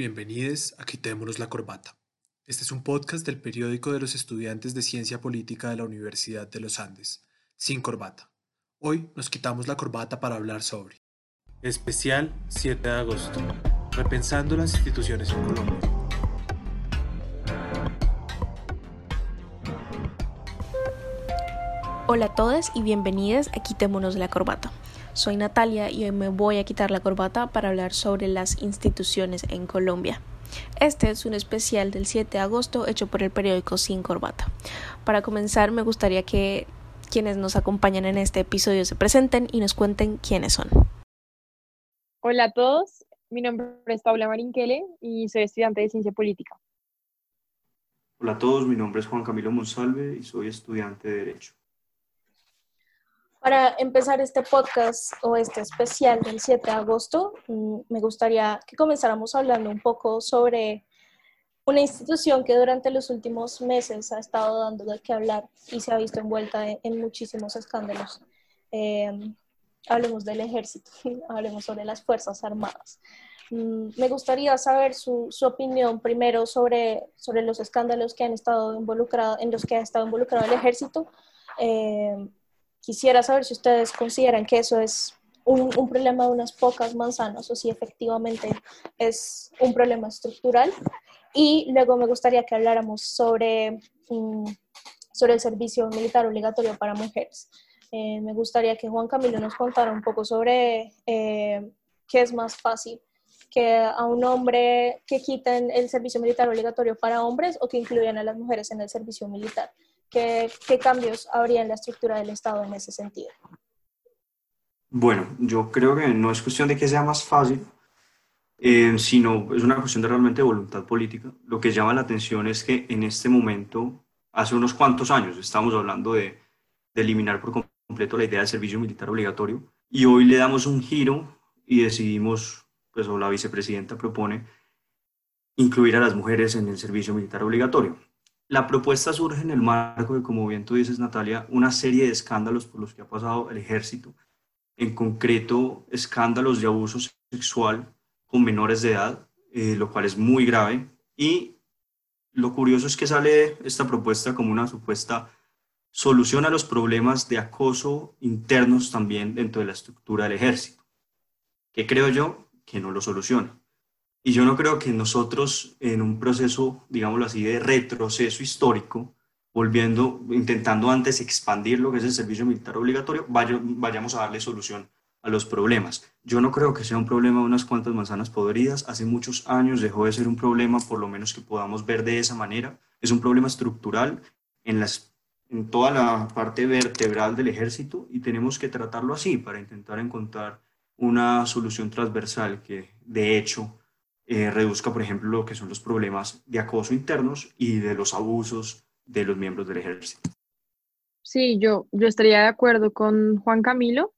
Bienvenidos a Quitémonos la Corbata. Este es un podcast del periódico de los estudiantes de Ciencia Política de la Universidad de los Andes, Sin Corbata. Hoy nos quitamos la corbata para hablar sobre Especial 7 de agosto. Repensando las instituciones en Colombia. Hola a todos y bienvenidos a Quitémonos la Corbata. Soy Natalia y hoy me voy a quitar la corbata para hablar sobre las instituciones en Colombia. Este es un especial del 7 de agosto hecho por el periódico Sin Corbata. Para comenzar, me gustaría que quienes nos acompañan en este episodio se presenten y nos cuenten quiénes son. Hola a todos, mi nombre es Paula Marinquele y soy estudiante de Ciencia Política. Hola a todos, mi nombre es Juan Camilo Monsalve y soy estudiante de Derecho. Para empezar este podcast o este especial del 7 de agosto, mm, me gustaría que comenzáramos hablando un poco sobre una institución que durante los últimos meses ha estado dando de qué hablar y se ha visto envuelta en, muchísimos escándalos. Em, hablemos del ejército, hablemos sobre las Fuerzas Armadas. Mm, me gustaría saber su, su, opinión primero sobre, sobre los escándalos que han estado involucrados, en los que ha estado involucrado el ejército. Eh, Quisiera saber si ustedes consideran que eso es un, problema de unas pocas manzanas o si efectivamente es un problema estructural. Y luego me gustaría que habláramos sobre, mm, sobre el servicio militar obligatorio para mujeres. Eh, me gustaría que Juan Camilo nos contara un poco sobre eh, qué es más fácil, que a un hombre que quiten el servicio militar obligatorio para hombres o que incluyan a las mujeres en el servicio militar. ¿Qué, cambios habría en la estructura del Estado en ese sentido? Bueno, yo creo que no es cuestión de que sea más fácil, eh, sino es una cuestión de realmente voluntad política. Lo que llama la atención es que en este momento, hace unos cuantos años, estamos hablando de, de eliminar por completo la idea del servicio militar obligatorio y hoy le damos un giro y decidimos, pues o la vicepresidenta propone incluir a las mujeres en el servicio militar obligatorio. La propuesta surge en el marco de, como bien tú dices, Natalia, una serie de escándalos por los que ha pasado el ejército, en concreto escándalos de abuso sexual con menores de edad, eh, lo cual es muy grave. Y lo curioso es que sale esta propuesta como una supuesta solución a los problemas de acoso internos también dentro de la estructura del ejército, que creo yo que no lo soluciona. Y yo no creo que nosotros en un proceso, digámoslo así, de retroceso histórico, volviendo, intentando antes expandir lo que es el servicio militar obligatorio, vayamos a darle solución a los problemas. Yo no creo que sea un problema de unas cuantas manzanas podridas. Hace muchos años dejó de ser un problema, por lo menos que podamos ver de esa manera. Es un problema estructural en, las, en toda la parte vertebral del ejército y tenemos que tratarlo así para intentar encontrar una solución transversal que, de hecho, eh, reduzca, por ejemplo, lo que son los problemas de acoso internos y de los abusos de los miembros del ejército. Sí, yo, yo estaría de acuerdo con Juan Camilo.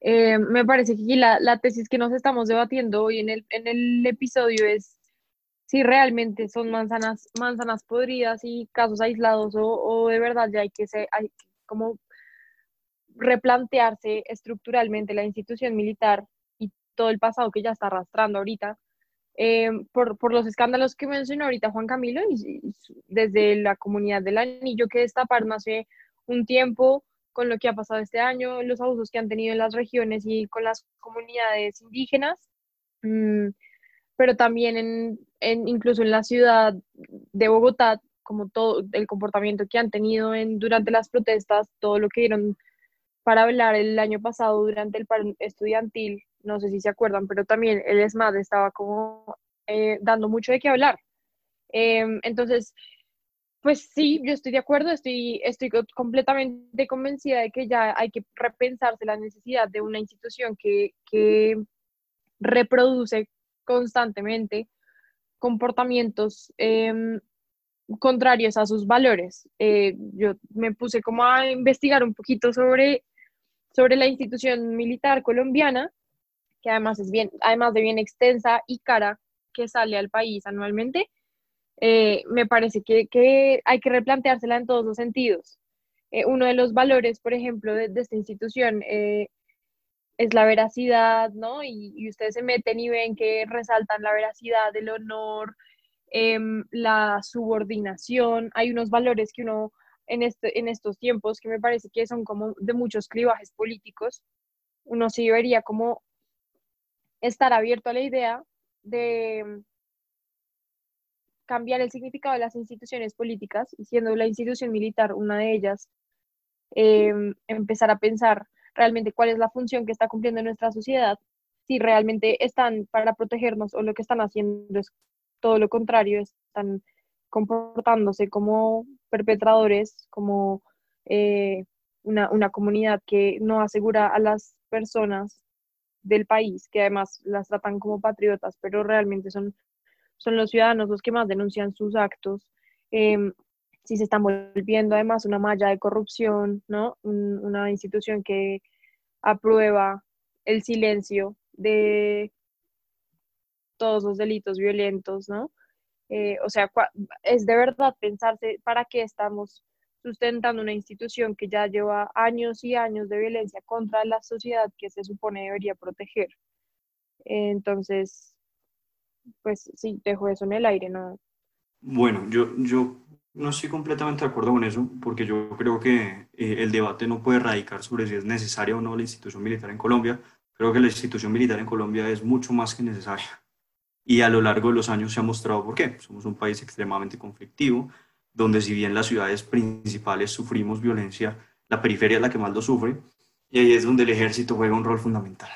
Eh, me parece que la, la, tesis que nos estamos debatiendo hoy en el, en el episodio es si realmente son manzanas, manzanas podridas y casos aislados o, o de verdad ya hay que, ser, hay como replantearse estructuralmente la institución militar y todo el pasado que ya está arrastrando ahorita eh, por, por, los escándalos que mencionó ahorita Juan Camilo, y, desde la comunidad del anillo que destaparon hace un tiempo, con lo que ha pasado este año, los abusos que han tenido en las regiones y con las comunidades indígenas, mm, pero también en, en, incluso en la ciudad de Bogotá, como todo el comportamiento que han tenido en, durante las protestas, todo lo que dieron para hablar el año pasado durante el estudiantil no sé si se acuerdan, pero también el ESMAD estaba como eh, dando mucho de qué hablar. Em, entonces, pues sí, yo estoy de acuerdo, estoy, estoy completamente convencida de que ya hay que repensarse la necesidad de una institución que, que reproduce constantemente comportamientos em, contrarios a sus valores. Eh, yo me puse como a investigar un poquito sobre, sobre la institución militar colombiana que además es bien, además de bien extensa y cara que sale al país anualmente, eh, me parece que, hay que replanteársela en todos los sentidos. Eh, uno de los valores, por ejemplo, de, esta institución, eh, es la veracidad, ¿no? Y, ustedes se meten y ven que resaltan la veracidad, el honor, em, la subordinación. Hay unos valores que uno en, este, en estos tiempos que me parece que son como de muchos clivajes políticos, uno sí debería como estar abierto a la idea de cambiar el significado de las instituciones políticas y siendo la institución militar una de ellas, em, empezar a pensar realmente cuál es la función que está cumpliendo en nuestra sociedad, si realmente están para protegernos o lo que están haciendo es todo lo contrario, están comportándose como perpetradores, como eh, una, una comunidad que no asegura a las personas del país, que además las tratan como patriotas, pero realmente son, son los ciudadanos los que más denuncian sus actos. Em, si se están volviendo además una malla de corrupción, ¿no? una institución que aprueba el silencio de todos los delitos violentos, ¿no? Eh, o sea, es de verdad pensarse para qué estamos sustentando una institución que ya lleva años y años de violencia contra la sociedad que se supone debería proteger. Entonces, pues sí, dejo eso en el aire, ¿no? Bueno, yo, yo no estoy completamente de acuerdo con eso, porque yo creo que eh, el debate no puede radicar sobre si es necesaria o no la institución militar en Colombia. Creo que la institución militar en Colombia es mucho más que necesaria. Y a lo largo de los años se ha mostrado por qué. Somos un país extremadamente conflictivo, donde si bien las ciudades principales sufrimos violencia, la periferia es la que más lo sufre, y ahí es donde el ejército juega un rol fundamental.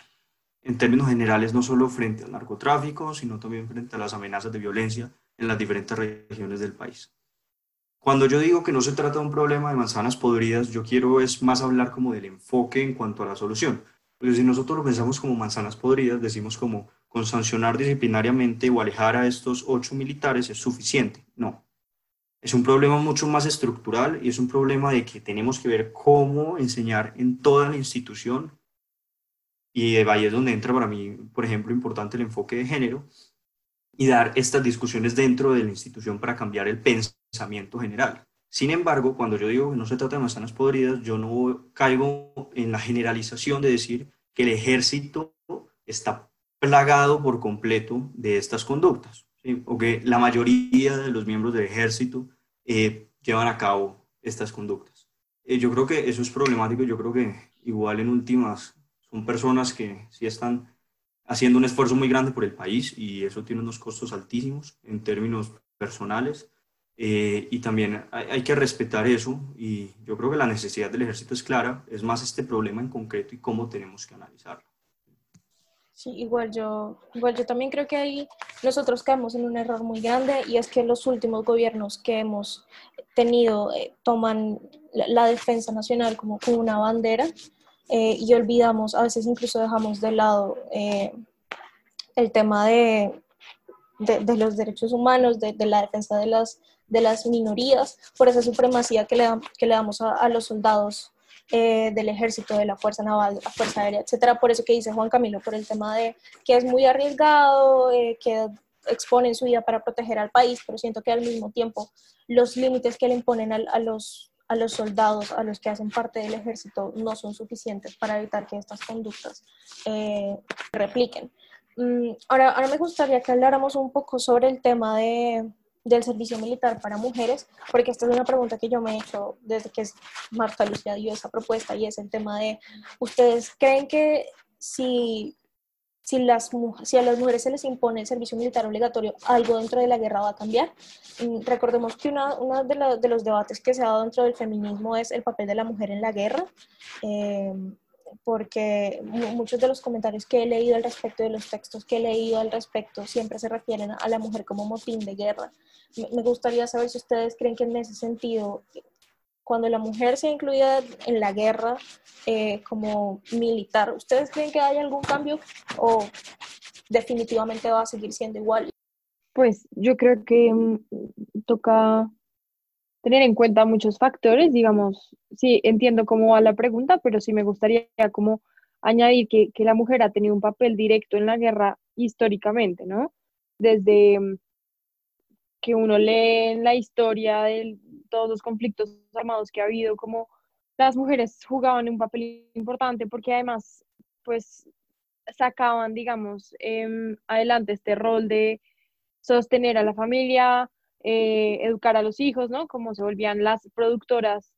En términos generales, no solo frente al narcotráfico, sino también frente a las amenazas de violencia en las diferentes regiones del país. Cuando yo digo que no se trata de un problema de manzanas podridas, yo quiero es más hablar como del enfoque en cuanto a la solución. Porque si nosotros lo pensamos como manzanas podridas, decimos como con sancionar disciplinariamente o alejar a estos ocho militares es suficiente. No, es un problema mucho más estructural y es un problema de que tenemos que ver cómo enseñar en toda la institución. Y ahí es donde entra para mí, por ejemplo, importante el enfoque de género y dar estas discusiones dentro de la institución para cambiar el pensamiento general. Sin embargo, cuando yo digo que no se trata de manzanas podridas, yo no caigo en la generalización de decir que el ejército está plagado por completo de estas conductas o que la mayoría de los miembros del ejército eh, llevan a cabo estas conductas. Eh, yo creo que eso es problemático, yo creo que igual en últimas son personas que sí están haciendo un esfuerzo muy grande por el país y eso tiene unos costos altísimos en términos personales eh, y también hay, que respetar eso y yo creo que la necesidad del ejército es clara, es más este problema en concreto y cómo tenemos que analizarlo. Sí, igual yo, igual yo también creo que ahí nosotros caemos en un error muy grande y es que los últimos gobiernos que hemos tenido eh, toman la, defensa nacional como, una bandera eh, y olvidamos, a veces incluso dejamos de lado eh, el tema de, de, los derechos humanos, de, la defensa de las, minorías, por esa supremacía que le, que le damos a los soldados eh, del ejército, de la Fuerza Naval, la Fuerza Aérea, etcétera. Por eso que dice Juan Camilo, por el tema de que es muy arriesgado, eh, que exponen su vida para proteger al país, pero siento que al mismo tiempo los límites que le imponen a, los, a los soldados, a los que hacen parte del ejército, no son suficientes para evitar que estas conductas eh, repliquen. Mm, ahora, ahora me gustaría que habláramos un poco sobre el tema de, del servicio militar para mujeres, porque esta es una pregunta que yo me he hecho desde que Marta Lucía dio esa propuesta y es el tema de, ¿ustedes creen que si, si, las, si a las mujeres se les impone el servicio militar obligatorio, algo dentro de la guerra va a cambiar? Recordemos que uno de, de, los debates que se ha dado dentro del feminismo es el papel de la mujer en la guerra. Eh, porque muchos de los comentarios que he leído al respecto, de los textos que he leído al respecto, siempre se refieren a la mujer como motín de guerra. Me gustaría saber si ustedes creen que en ese sentido, cuando la mujer sea incluida en la guerra eh, como militar, ¿ustedes creen que hay algún cambio o definitivamente va a seguir siendo igual? Pues yo creo que mm, toca tener en cuenta muchos factores, digamos, sí, entiendo cómo va la pregunta, pero sí me gustaría como añadir que, que la mujer ha tenido un papel directo en la guerra históricamente, ¿no? Desde mm, que uno lee la historia de todos los conflictos armados que ha habido, como las mujeres jugaban un papel importante porque además pues sacaban, digamos, em, adelante este rol de sostener a la familia, eh, educar a los hijos, ¿no? Como se volvían las productoras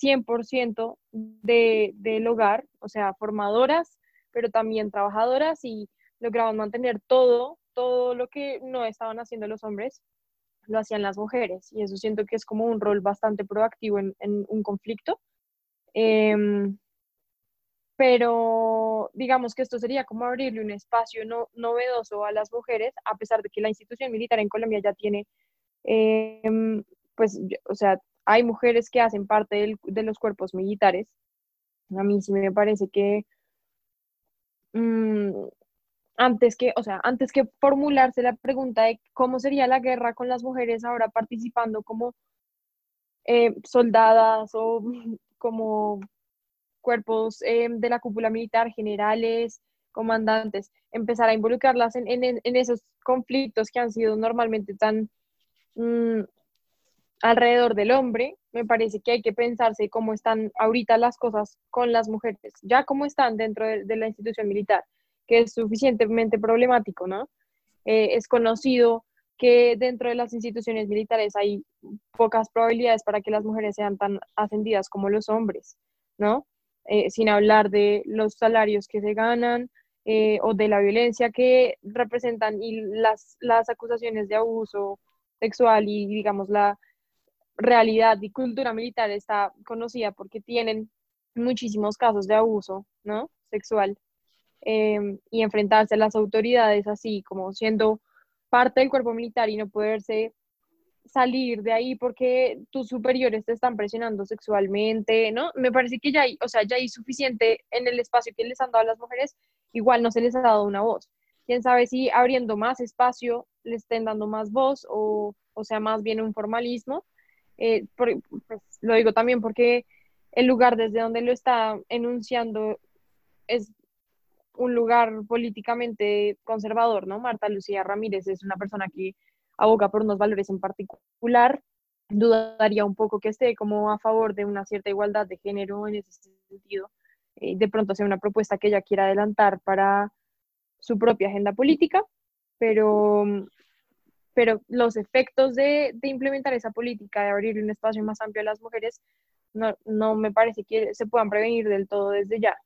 100% de, del hogar, o sea, formadoras, pero también trabajadoras y lograban mantener todo, todo lo que no estaban haciendo los hombres, lo hacían las mujeres. Y eso siento que es como un rol bastante proactivo en, un conflicto. Em, pero digamos que esto sería como abrirle un espacio no, novedoso a las mujeres, a pesar de que la institución militar en Colombia ya tiene, em, pues, o sea, hay mujeres que hacen parte de los cuerpos militares. A mí sí me parece que mm, antes que, o sea, antes que formularse la pregunta de cómo sería la guerra con las mujeres ahora participando como eh, soldadas o como cuerpos eh, de la cúpula militar, generales, comandantes, empezar a involucrarlas en, esos conflictos que han sido normalmente tan mm, alrededor del hombre, me parece que hay que pensarse cómo están ahorita las cosas con las mujeres, ya cómo están dentro de, la institución militar, que es suficientemente problemático, ¿no? Eh, es conocido que dentro de las instituciones militares hay pocas probabilidades para que las mujeres sean tan ascendidas como los hombres, ¿no? Eh, sin hablar de los salarios que se ganan eh, o de la violencia que representan y las, las acusaciones de abuso sexual y digamos la realidad y cultura militar está conocida porque tienen muchísimos casos de abuso ¿no? sexual em, y enfrentarse a las autoridades así como siendo parte del cuerpo militar y no poderse salir de ahí porque tus superiores te están presionando sexualmente, ¿no? Me parece que ya hay, o sea, ya hay suficiente en el espacio que les han dado a las mujeres, igual no se les ha dado una voz. Quién sabe si abriendo más espacio les estén dando más voz o, o sea, más bien un formalismo. Eh, pues, lo digo también porque el lugar desde donde lo está enunciando es un lugar políticamente conservador, ¿no? Marta Lucía Ramírez es una persona que aboga por unos valores en particular, dudaría un poco que esté como a favor de una cierta igualdad de género en ese sentido. Eh, de pronto sea una propuesta que ella quiera adelantar para su propia agenda política, pero, pero los efectos de, de implementar esa política, de abrir un espacio más amplio a las mujeres, no, no me parece que se puedan prevenir del todo desde ya.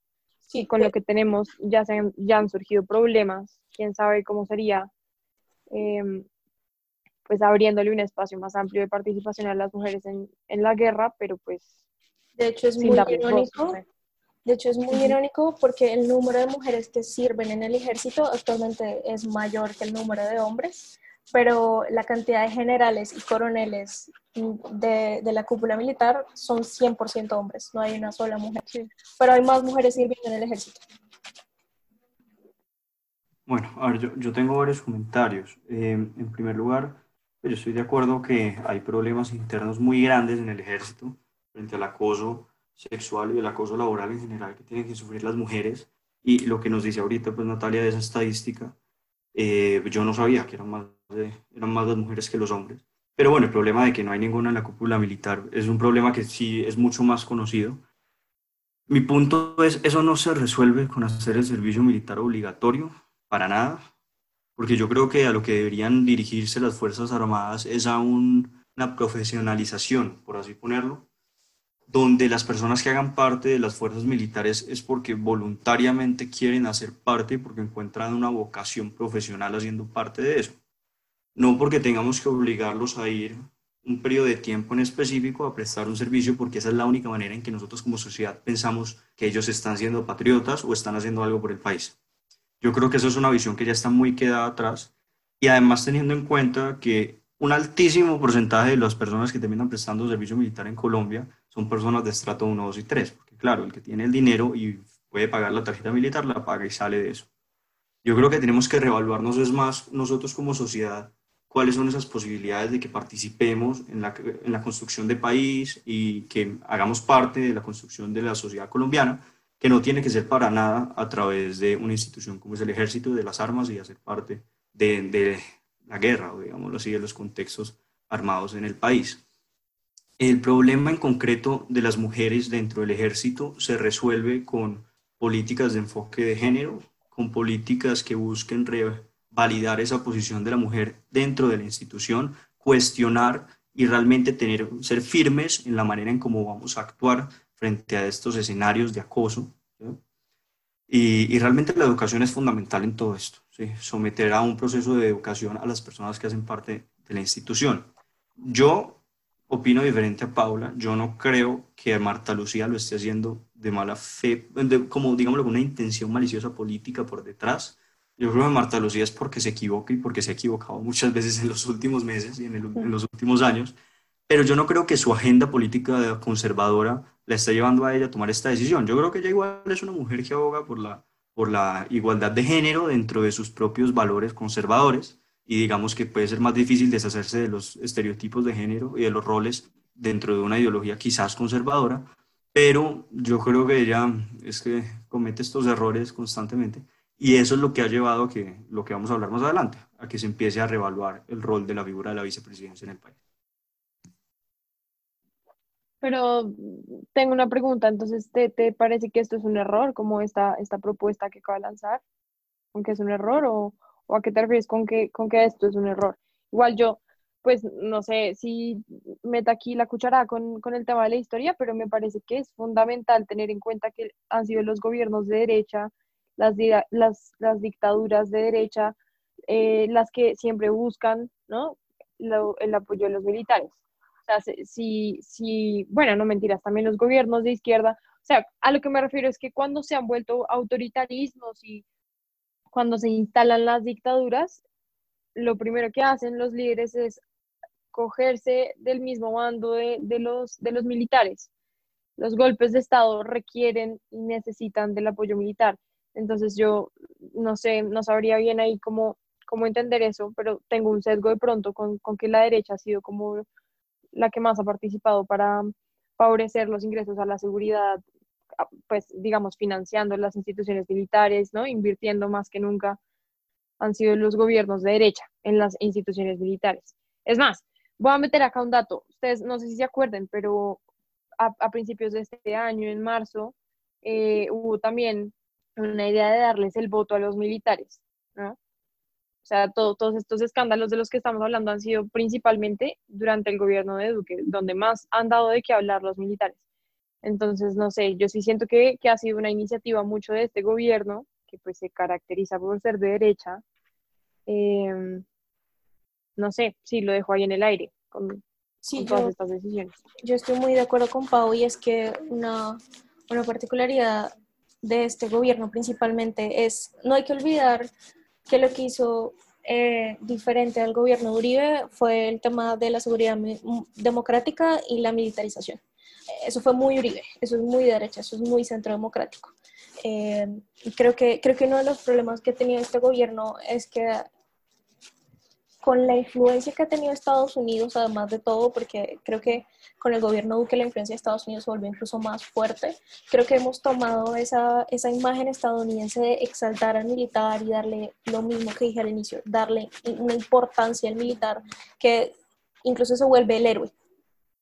Sí, con lo que tenemos ya, se han, ya han surgido problemas, quién sabe cómo sería eh, pues abriéndole un espacio más amplio de participación a las mujeres en, en la guerra, pero pues... De hecho es muy irónico. De hecho es muy irónico porque el número de mujeres que sirven en el ejército actualmente es mayor que el número de hombres, pero la cantidad de generales y coroneles de, de la cúpula militar son 100% hombres, no hay una sola mujer. Pero hay más mujeres sirviendo en el ejército. Bueno, a ver, yo, yo tengo varios comentarios. Eh, en primer lugar, yo estoy de acuerdo que hay problemas internos muy grandes en el ejército frente al acoso sexual y el acoso laboral en general que tienen que sufrir las mujeres. Y lo que nos dice ahorita, pues Natalia, de esa estadística, eh, yo no sabía que eran más, eran más las mujeres que los hombres. Pero bueno, el problema de que no hay ninguna en la cúpula militar es un problema que sí es mucho más conocido. Mi punto es, eso no se resuelve con hacer el servicio militar obligatorio, para nada porque yo creo que a lo que deberían dirigirse las Fuerzas Armadas es a una profesionalización, por así ponerlo, donde las personas que hagan parte de las fuerzas militares es porque voluntariamente quieren hacer parte, porque encuentran una vocación profesional haciendo parte de eso. No porque tengamos que obligarlos a ir un periodo de tiempo en específico a prestar un servicio, porque esa es la única manera en que nosotros como sociedad pensamos que ellos están siendo patriotas o están haciendo algo por el país. Yo creo que eso es una visión que ya está muy quedada atrás y además teniendo en cuenta que un altísimo porcentaje de las personas que terminan prestando servicio militar en Colombia son personas de estrato 1, 2 y 3, porque claro, el que tiene el dinero y puede pagar la tarjeta militar la paga y sale de eso. Yo creo que tenemos que reevaluarnos es más nosotros como sociedad cuáles son esas posibilidades de que participemos en la, en la construcción de país y que hagamos parte de la construcción de la sociedad colombiana, que no tiene que ser para nada a través de una institución como es el ejército, de las armas y hacer parte de, la guerra, o digámoslo así, de los contextos armados en el país. El problema en concreto de las mujeres dentro del ejército se resuelve con políticas de enfoque de género, con políticas que busquen validar esa posición de la mujer dentro de la institución, cuestionar y realmente tener, ser firmes en la manera en cómo vamos a actuar frente a estos escenarios de acoso. Y, realmente la educación es fundamental en todo esto, someter a un proceso de educación a las personas que hacen parte de la institución. Yo opino diferente a Paula, yo no creo que Marta Lucía lo esté haciendo de mala fe, como digámoslo, una intención maliciosa política por detrás. Yo creo que Marta Lucía es porque se equivoca y porque se ha equivocado muchas veces en los últimos meses y en, en los últimos años, pero yo no creo que su agenda política conservadora la esté llevando a ella a tomar esta decisión. Yo creo que ella igual es una mujer que aboga por la, por la igualdad de género dentro de sus propios valores conservadores y digamos que puede ser más difícil deshacerse de los estereotipos de género y de los roles dentro de una ideología quizás conservadora, pero yo creo que ella es que comete estos errores constantemente y eso es lo que ha llevado a que lo que vamos a hablar más adelante, a que se empiece a reevaluar el rol de la figura de la vicepresidencia en el país. Pero tengo una pregunta, entonces, ¿te, te parece que esto es un error, como esta, esta propuesta que acaba de lanzar? ¿Aunque es un error o, o a qué te refieres con que, con que esto es un error? Igual yo, pues no sé si meta aquí la cuchara con, con, el tema de la historia, pero me parece que es fundamental tener en cuenta que han sido los gobiernos de derecha, las, las, las dictaduras de derecha, eh, las que siempre buscan ¿no? el apoyo de los militares. O sea, si, si, bueno, no mentiras, también los gobiernos de izquierda. O sea, a lo que me refiero es que cuando se han vuelto autoritarismos y cuando se instalan las dictaduras, lo primero que hacen los líderes es cogerse del mismo bando de, los, de los militares. Los golpes de Estado requieren y necesitan del apoyo militar. Entonces yo no sé, no sabría bien ahí cómo, cómo entender eso, pero tengo un sesgo de pronto con, con que la derecha ha sido como la que más ha participado para favorecer los ingresos a la seguridad, pues digamos, financiando las instituciones militares, ¿no? Invirtiendo más que nunca han sido los gobiernos de derecha en las instituciones militares. Es más, Voy a meter acá un dato. Ustedes no sé si se acuerden, pero a, principios de este año, en marzo, eh, hubo también una idea de darles el voto a los militares, ¿no? O sea, todos estos escándalos de los que estamos hablando han sido principalmente durante el gobierno de Duque, donde más han dado de qué hablar los militares. Entonces, no sé, yo sí siento que, que ha sido una iniciativa mucho de este gobierno, que pues se caracteriza por ser de derecha, eh, no sé, sí, lo dejo ahí en el aire con, todas estas decisiones. Yo estoy muy de acuerdo con Pau y es que una, una particularidad de este gobierno principalmente es, no hay que olvidar que lo que hizo eh, diferente al gobierno de Uribe fue el tema de la seguridad democrática y la militarización. Eso fue muy Uribe, eso es muy derecha, eso es muy centro democrático. Eh, creo, que, creo que uno de los problemas que tenía este gobierno es que con la influencia que ha tenido Estados Unidos, además de todo, porque creo que con el gobierno Duque la influencia de Estados Unidos se volvió incluso más fuerte, creo que hemos tomado esa, esa imagen estadounidense de exaltar al militar y darle lo mismo que dije al inicio, darle una importancia al militar que incluso se vuelve el héroe,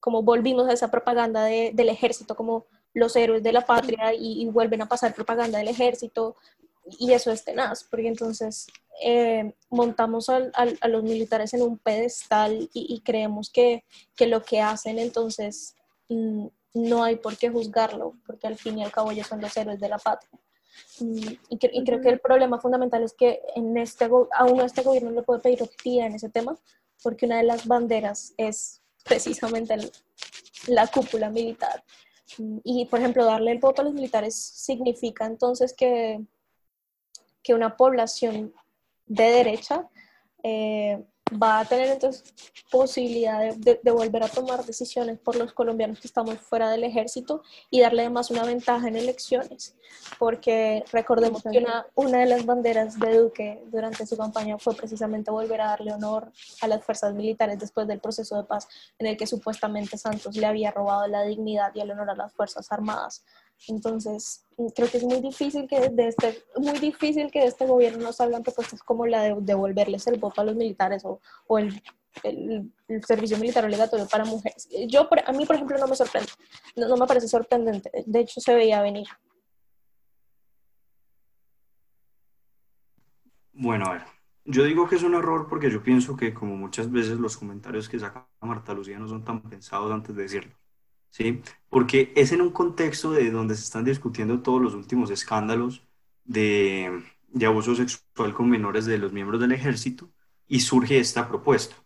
como volvimos a esa propaganda de, del ejército, como los héroes de la patria y, y vuelven a pasar propaganda del ejército, y eso es tenaz, porque entonces eh, montamos a los militares en un pedestal y, creemos que, que, lo que hacen entonces mm, no hay por qué juzgarlo, porque al fin y al cabo ellos son los héroes de la patria. Mm, y, creo que el problema fundamental es que en este, aún este gobierno le puede pedir objetividad en ese tema, porque una de las banderas es precisamente la cúpula militar. Y, por ejemplo, darle el voto a los militares significa entonces que que una población de derecha eh, va a tener entonces posibilidad de, volver a tomar decisiones por los colombianos que estamos fuera del ejército y darle además una ventaja en elecciones, porque recordemos que una, una de las banderas de Duque durante su campaña fue precisamente volver a darle honor a las fuerzas militares después del proceso de paz en el que supuestamente Santos le había robado la dignidad y el honor a las Fuerzas Armadas. Entonces, creo que es muy difícil que de este, muy difícil que de este gobierno no salgan propuestas como la de devolverles el voto a los militares o, o el, el, servicio militar obligatorio para mujeres. Yo, a mí, por ejemplo, no me sorprende, no, no me parece sorprendente, de hecho se veía venir. Bueno, a ver, yo digo que es un error porque yo pienso que como muchas veces los comentarios que saca Marta Lucía no son tan pensados antes de decirlo. ¿Sí? Porque es en un contexto de donde se están discutiendo todos los últimos escándalos de, de abuso sexual con menores de los miembros del ejército y surge esta propuesta.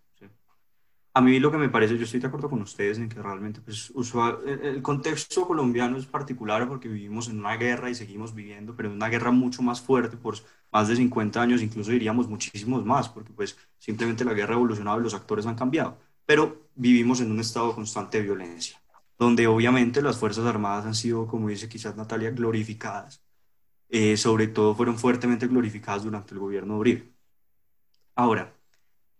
A mí lo que me parece, yo estoy de acuerdo con ustedes en que realmente pues, usual, el contexto colombiano es particular porque vivimos en una guerra y seguimos viviendo, pero en una guerra mucho más fuerte por más de 50 años, incluso diríamos muchísimos más, porque pues simplemente la guerra ha evolucionado y los actores han cambiado. Pero vivimos en un estado constante de violencia, donde obviamente las Fuerzas Armadas han sido, como dice quizás Natalia, glorificadas. Eh, sobre todo fueron fuertemente glorificadas durante el gobierno de Uribe. Ahora,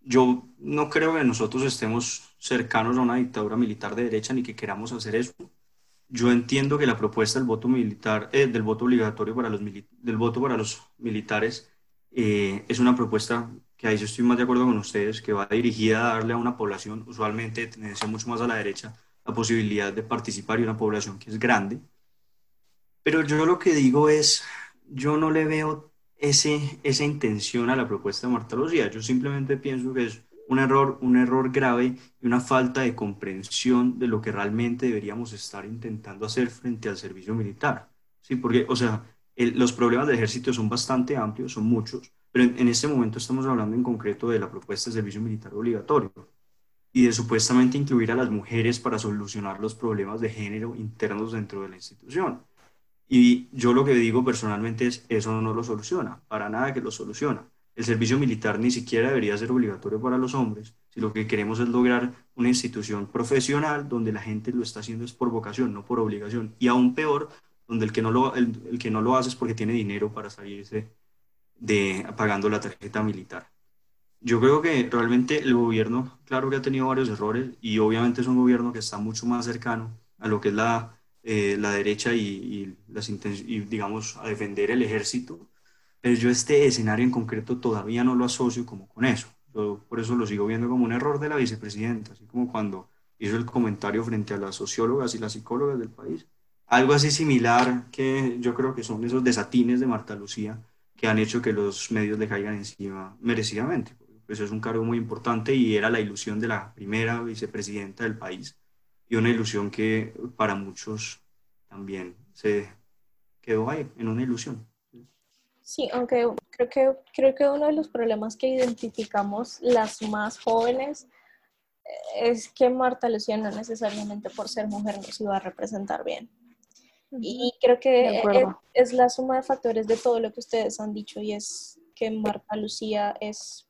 yo no creo que nosotros estemos cercanos a una dictadura militar de derecha ni que queramos hacer eso. Yo entiendo que la propuesta del voto militar, eh, del voto obligatorio para los del voto para los militares eh, es una propuesta que ahí yo estoy más de acuerdo con ustedes, que va dirigida a darle a una población usualmente de tendencia mucho más a la derecha la posibilidad de participar y una población que es grande. Pero yo lo que digo es, yo no le veo ese, esa intención a la propuesta de Marta Lucía. Yo simplemente pienso que es un error, un error grave y una falta de comprensión de lo que realmente deberíamos estar intentando hacer frente al servicio militar. Sí, porque, o sea, los problemas del ejército son bastante amplios, son muchos, pero en, en, este momento estamos hablando en concreto de la propuesta de servicio militar obligatorio y de supuestamente incluir a las mujeres para solucionar los problemas de género internos dentro de la institución. Y yo lo que digo personalmente es, eso no lo soluciona, para nada que lo soluciona. El servicio militar ni siquiera debería ser obligatorio para los hombres, si lo que queremos es lograr una institución profesional donde la gente lo está haciendo es por vocación, no por obligación. Y aún peor, donde el que no lo, el, que no lo hace es porque tiene dinero para salirse de pagando la tarjeta militar. Yo creo que realmente el gobierno, claro que ha tenido varios errores y obviamente es un gobierno que está mucho más cercano a lo que es la eh, la derecha y, las y, digamos, a defender el ejército, pero yo este escenario en concreto todavía no lo asocio como con eso. por eso lo sigo viendo como un error de la vicepresidenta, así como cuando hizo el comentario frente a las sociólogas y las psicólogas del país. Algo así similar que yo creo que son esos desatines de Marta Lucía que han hecho que los medios le caigan encima merecidamente. Pues es un cargo muy importante y era la ilusión de la primera vicepresidenta del país y una ilusión que para muchos también se quedó ahí, en una ilusión. Sí, aunque creo que, creo que uno de los problemas que identificamos las más jóvenes eh, es que Marta Lucía no necesariamente por ser mujer nos iba a representar bien. Y creo que es, la suma de factores de todo lo que ustedes han dicho y es que Marta Lucía es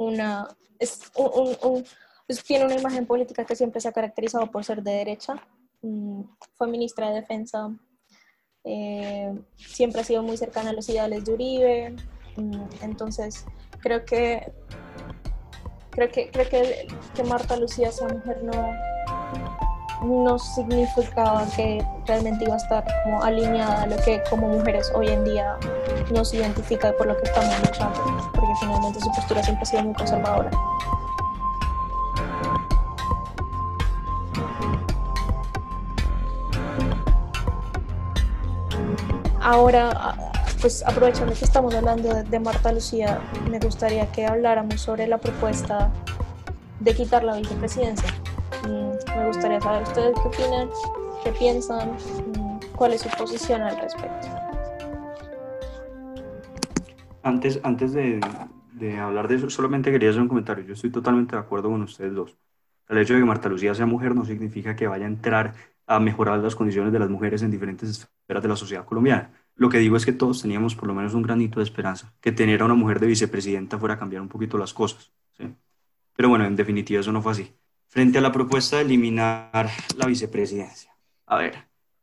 una, es un, pues, tiene una imagen política que siempre se ha caracterizado por ser de derecha. Mm, fue ministra de Defensa. Eh, siempre ha sido muy cercana a los ideales de Uribe. Mm, entonces, creo que creo que creo que, que Marta Lucía sea mujer no no significaba que realmente iba a estar como alineada a lo que como mujeres hoy en día nos identifica por lo que estamos luchando, porque finalmente su postura siempre ha sido muy conservadora. Ahora, pues aprovechando que estamos hablando de, Marta Lucía, me gustaría que habláramos sobre la propuesta de quitar la vicepresidencia. Mm, me gustaría saber ustedes qué opinan, qué piensan, mm, cuál es su posición al respecto. Antes, antes de, de hablar de eso, solamente quería hacer un comentario. Yo estoy totalmente de acuerdo con ustedes dos. El hecho de que Marta Lucía sea mujer no significa que vaya a entrar a mejorar las condiciones de las mujeres en diferentes esferas de la sociedad colombiana. Lo que digo es que todos teníamos por lo menos un granito de esperanza, que tener a una mujer de vicepresidenta fuera a cambiar un poquito las cosas. ¿sí? Pero bueno, en definitiva eso no fue así. Frente a la propuesta de eliminar la vicepresidencia. A ver,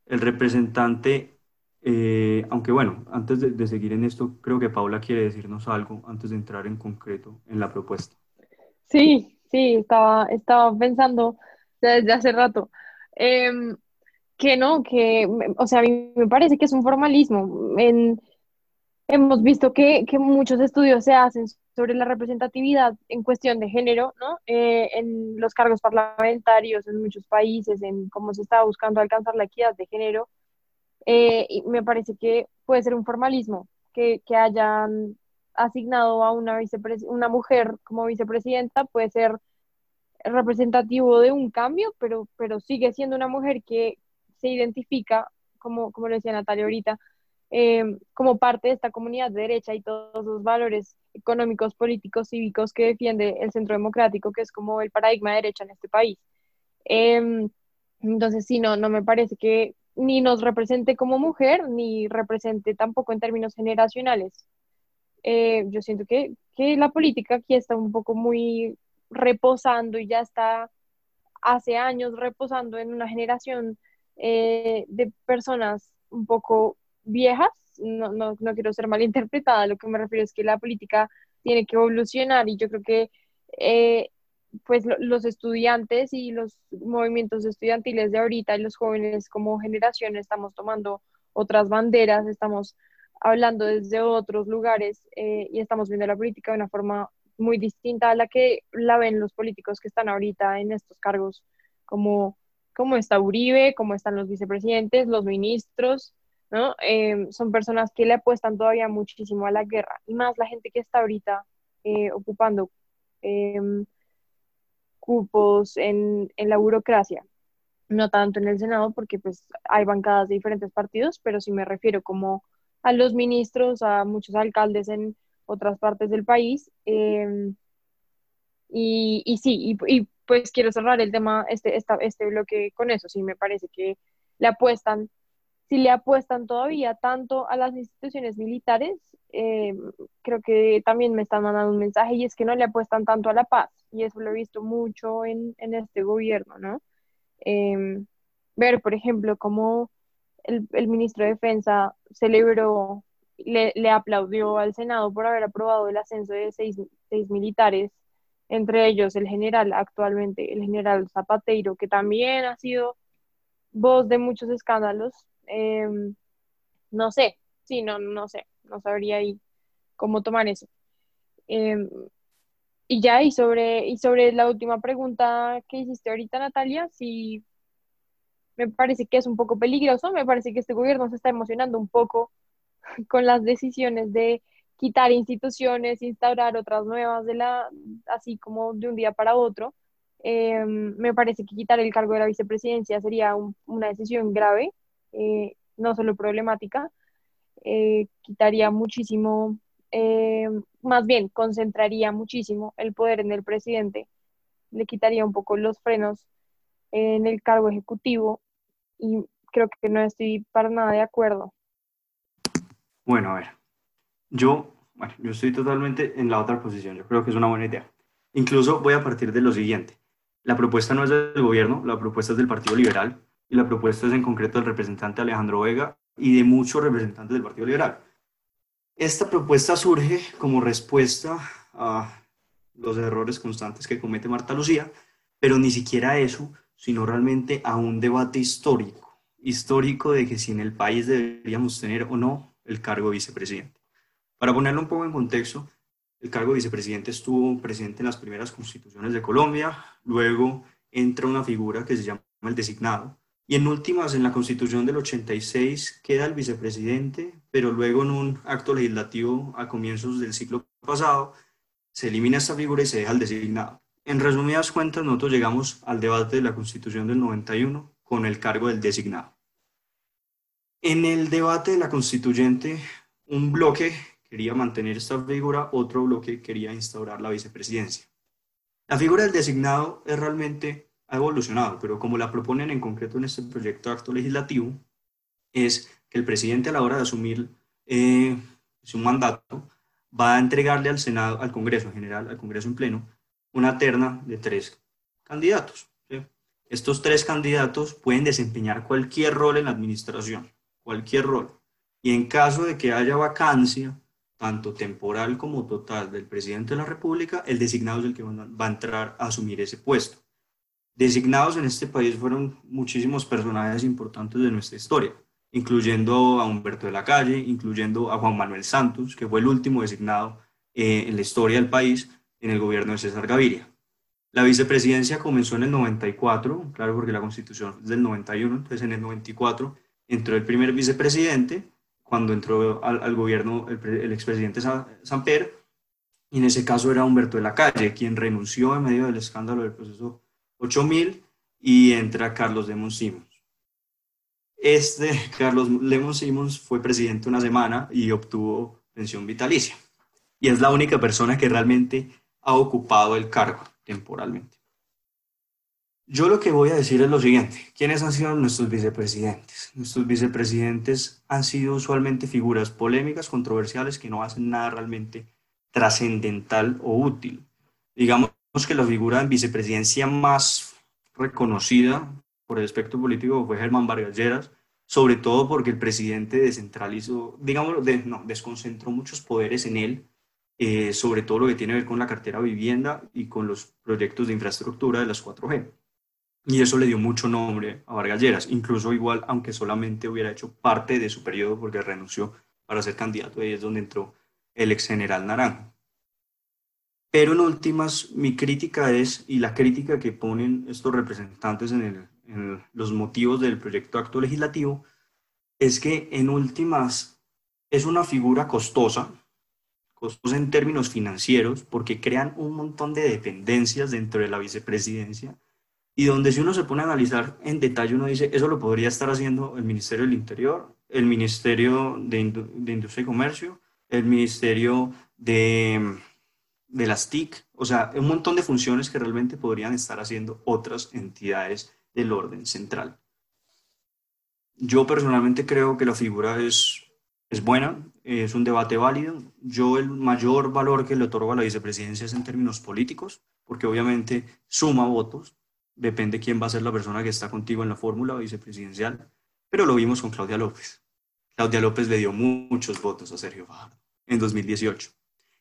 el representante, eh, aunque bueno, antes de, seguir en esto, creo que Paula quiere decirnos algo antes de entrar en concreto en la propuesta. Sí, sí, estaba, pensando desde hace rato. Em, que no, que, o sea, a mí me parece que es un formalismo. Hemos visto que, muchos estudios se hacen sobre la representatividad en cuestión de género, ¿no? Eh, en los cargos parlamentarios en muchos países, en cómo se está buscando alcanzar la equidad de género. Eh, y me parece que puede ser un formalismo, que, que hayan asignado a una, una mujer como vicepresidenta puede ser representativo de un cambio, pero, pero sigue siendo una mujer que se identifica, como, como lo decía Natalia ahorita, eh, como parte de esta comunidad de derecha y todos los valores económicos, políticos, cívicos que defiende el centro democrático, que es como el paradigma de derecha en este país. Em, entonces, sí, no, no me parece que ni nos represente como mujer, ni represente tampoco en términos generacionales. Eh, yo siento que, que la política aquí está un poco muy reposando y ya está hace años reposando en una generación eh, de personas un poco viejas. No, no, no, quiero ser malinterpretada, lo que me refiero es que la política tiene que evolucionar y yo creo que eh, pues los estudiantes y los movimientos estudiantiles de ahorita y los jóvenes como generación estamos tomando otras banderas, estamos hablando desde otros lugares eh, y estamos viendo la política de una forma muy distinta a la que la ven los políticos que están ahorita en estos cargos, como, como está Uribe, como están los vicepresidentes, los ministros, ¿no? Em, son personas que le apuestan todavía muchísimo a la guerra, y más la gente que está ahorita eh, ocupando em, cupos en, en la burocracia no tanto en el Senado porque pues hay bancadas de diferentes partidos, pero sí me refiero como a los ministros, a muchos alcaldes en otras partes del país. Em, y, y, sí, y, pues quiero cerrar el tema, este, esta, este bloque con eso. Sí, me parece que le apuestan, si le apuestan todavía tanto a las instituciones militares, em, creo que también me están mandando un mensaje y es que no le apuestan tanto a la paz. Y eso lo he visto mucho en, en este gobierno, ¿no? Em, ver, por ejemplo, cómo el, el ministro de Defensa celebró le, aplaudió al Senado por haber aprobado el ascenso de seis, militares, entre ellos el general actualmente, el general Zapateiro, que también ha sido voz de muchos escándalos. Em, no sé, sí, no, no sé, no sabría ahí cómo tomar eso. Em, y ya, y sobre, y sobre la última pregunta que hiciste ahorita, Natalia, sí, me parece que es un poco peligroso, me parece que este gobierno se está emocionando un poco con las decisiones de quitar instituciones, instaurar otras nuevas, de la, así como de un día para otro. Eh, me parece que quitar el cargo de la vicepresidencia sería una decisión grave, eh, no solo problemática, eh, quitaría muchísimo, más bien concentraría muchísimo el poder en el presidente, le quitaría un poco los frenos en el cargo ejecutivo y creo que no estoy para nada de acuerdo. Bueno, a ver, yo, bueno, yo estoy totalmente en la otra posición, yo creo que es una buena idea. Incluso voy a partir de lo siguiente. La propuesta no es del gobierno, la propuesta es del Partido Liberal y la propuesta es en concreto del representante Alejandro Vega y de muchos representantes del Partido Liberal. Esta propuesta surge como respuesta a los errores constantes que comete Marta Lucía, pero ni siquiera eso, sino realmente a un debate histórico, histórico de que si en el país deberíamos tener o no el cargo de vicepresidente. Para ponerlo un poco en contexto, el cargo de vicepresidente estuvo presente en las primeras constituciones de Colombia, luego entra una figura que se llama el designado, y en últimas, en la constitución del 86 queda el vicepresidente, pero luego en un acto legislativo a comienzos del siglo pasado se elimina esta figura y se deja el designado. En resumidas cuentas, nosotros llegamos al debate de la constitución del 91 con el cargo del designado. En el debate de la constituyente, un bloque quería mantener esta figura, otro bloque quería instaurar la vicepresidencia. La figura del designado es realmente ha evolucionado, pero como la proponen en concreto en este proyecto de acto legislativo, es que el presidente a la hora de asumir eh, su mandato va a entregarle al Senado, al Congreso en general, al Congreso en pleno, una terna de tres candidatos. Estos tres candidatos pueden desempeñar cualquier rol en la administración cualquier rol. Y en caso de que haya vacancia, tanto temporal como total, del presidente de la República, el designado es el que va a entrar a asumir ese puesto. Designados en este país fueron muchísimos personajes importantes de nuestra historia, incluyendo a Humberto de la Calle, incluyendo a Juan Manuel Santos, que fue el último designado eh, en la historia del país en el gobierno de César Gaviria. La vicepresidencia comenzó en el 94, claro, porque la constitución es del 91, entonces en el 94 entró el primer vicepresidente cuando entró al, gobierno el, expresidente Samper, y en ese caso era Humberto de la Calle, quien renunció en medio del escándalo del proceso 8000 y entra Carlos Lemon Simons. Este Carlos Lemon Simons fue presidente una semana y obtuvo pensión vitalicia. Y es la única persona que realmente ha ocupado el cargo temporalmente. Yo lo que voy a decir es lo siguiente. ¿Quiénes han sido nuestros vicepresidentes? Nuestros vicepresidentes han sido usualmente figuras polémicas, controversiales, que no hacen nada realmente trascendental o útil. Digamos que la figura de vicepresidencia más reconocida por el aspecto político fue Germán Vargas Lleras, sobre todo porque el presidente descentralizó, digamos, no, desconcentró muchos poderes en él, eh, sobre todo lo que tiene que ver con la cartera vivienda y con los proyectos de infraestructura de las 4G. Y eso le dio mucho nombre a Vargas Lleras, incluso igual, aunque solamente hubiera hecho parte de su periodo porque renunció para ser candidato, ahí es donde entró el ex general Naranjo. Pero en últimas, mi crítica es, y la crítica que ponen estos representantes en, los motivos del proyecto acto legislativo, es que en últimas es una figura costosa, costosa en términos financieros, porque crean un montón de dependencias dentro de la vicepresidencia, y donde si uno se pone a analizar en detalle, uno dice, eso lo podría estar haciendo el Ministerio del Interior, el Ministerio de, de Industria y Comercio, el Ministerio de de las TIC, o sea, un montón de funciones que realmente podrían estar haciendo otras entidades del orden central. Yo personalmente creo que la figura es, es buena, es un debate válido. Yo el mayor valor que le otorgo a la vicepresidencia es en términos políticos, porque obviamente suma votos, depende quién va a ser la persona que está contigo en la fórmula vicepresidencial, pero lo vimos con Claudia López. Claudia López le dio muchos votos a Sergio Fajardo en 2018.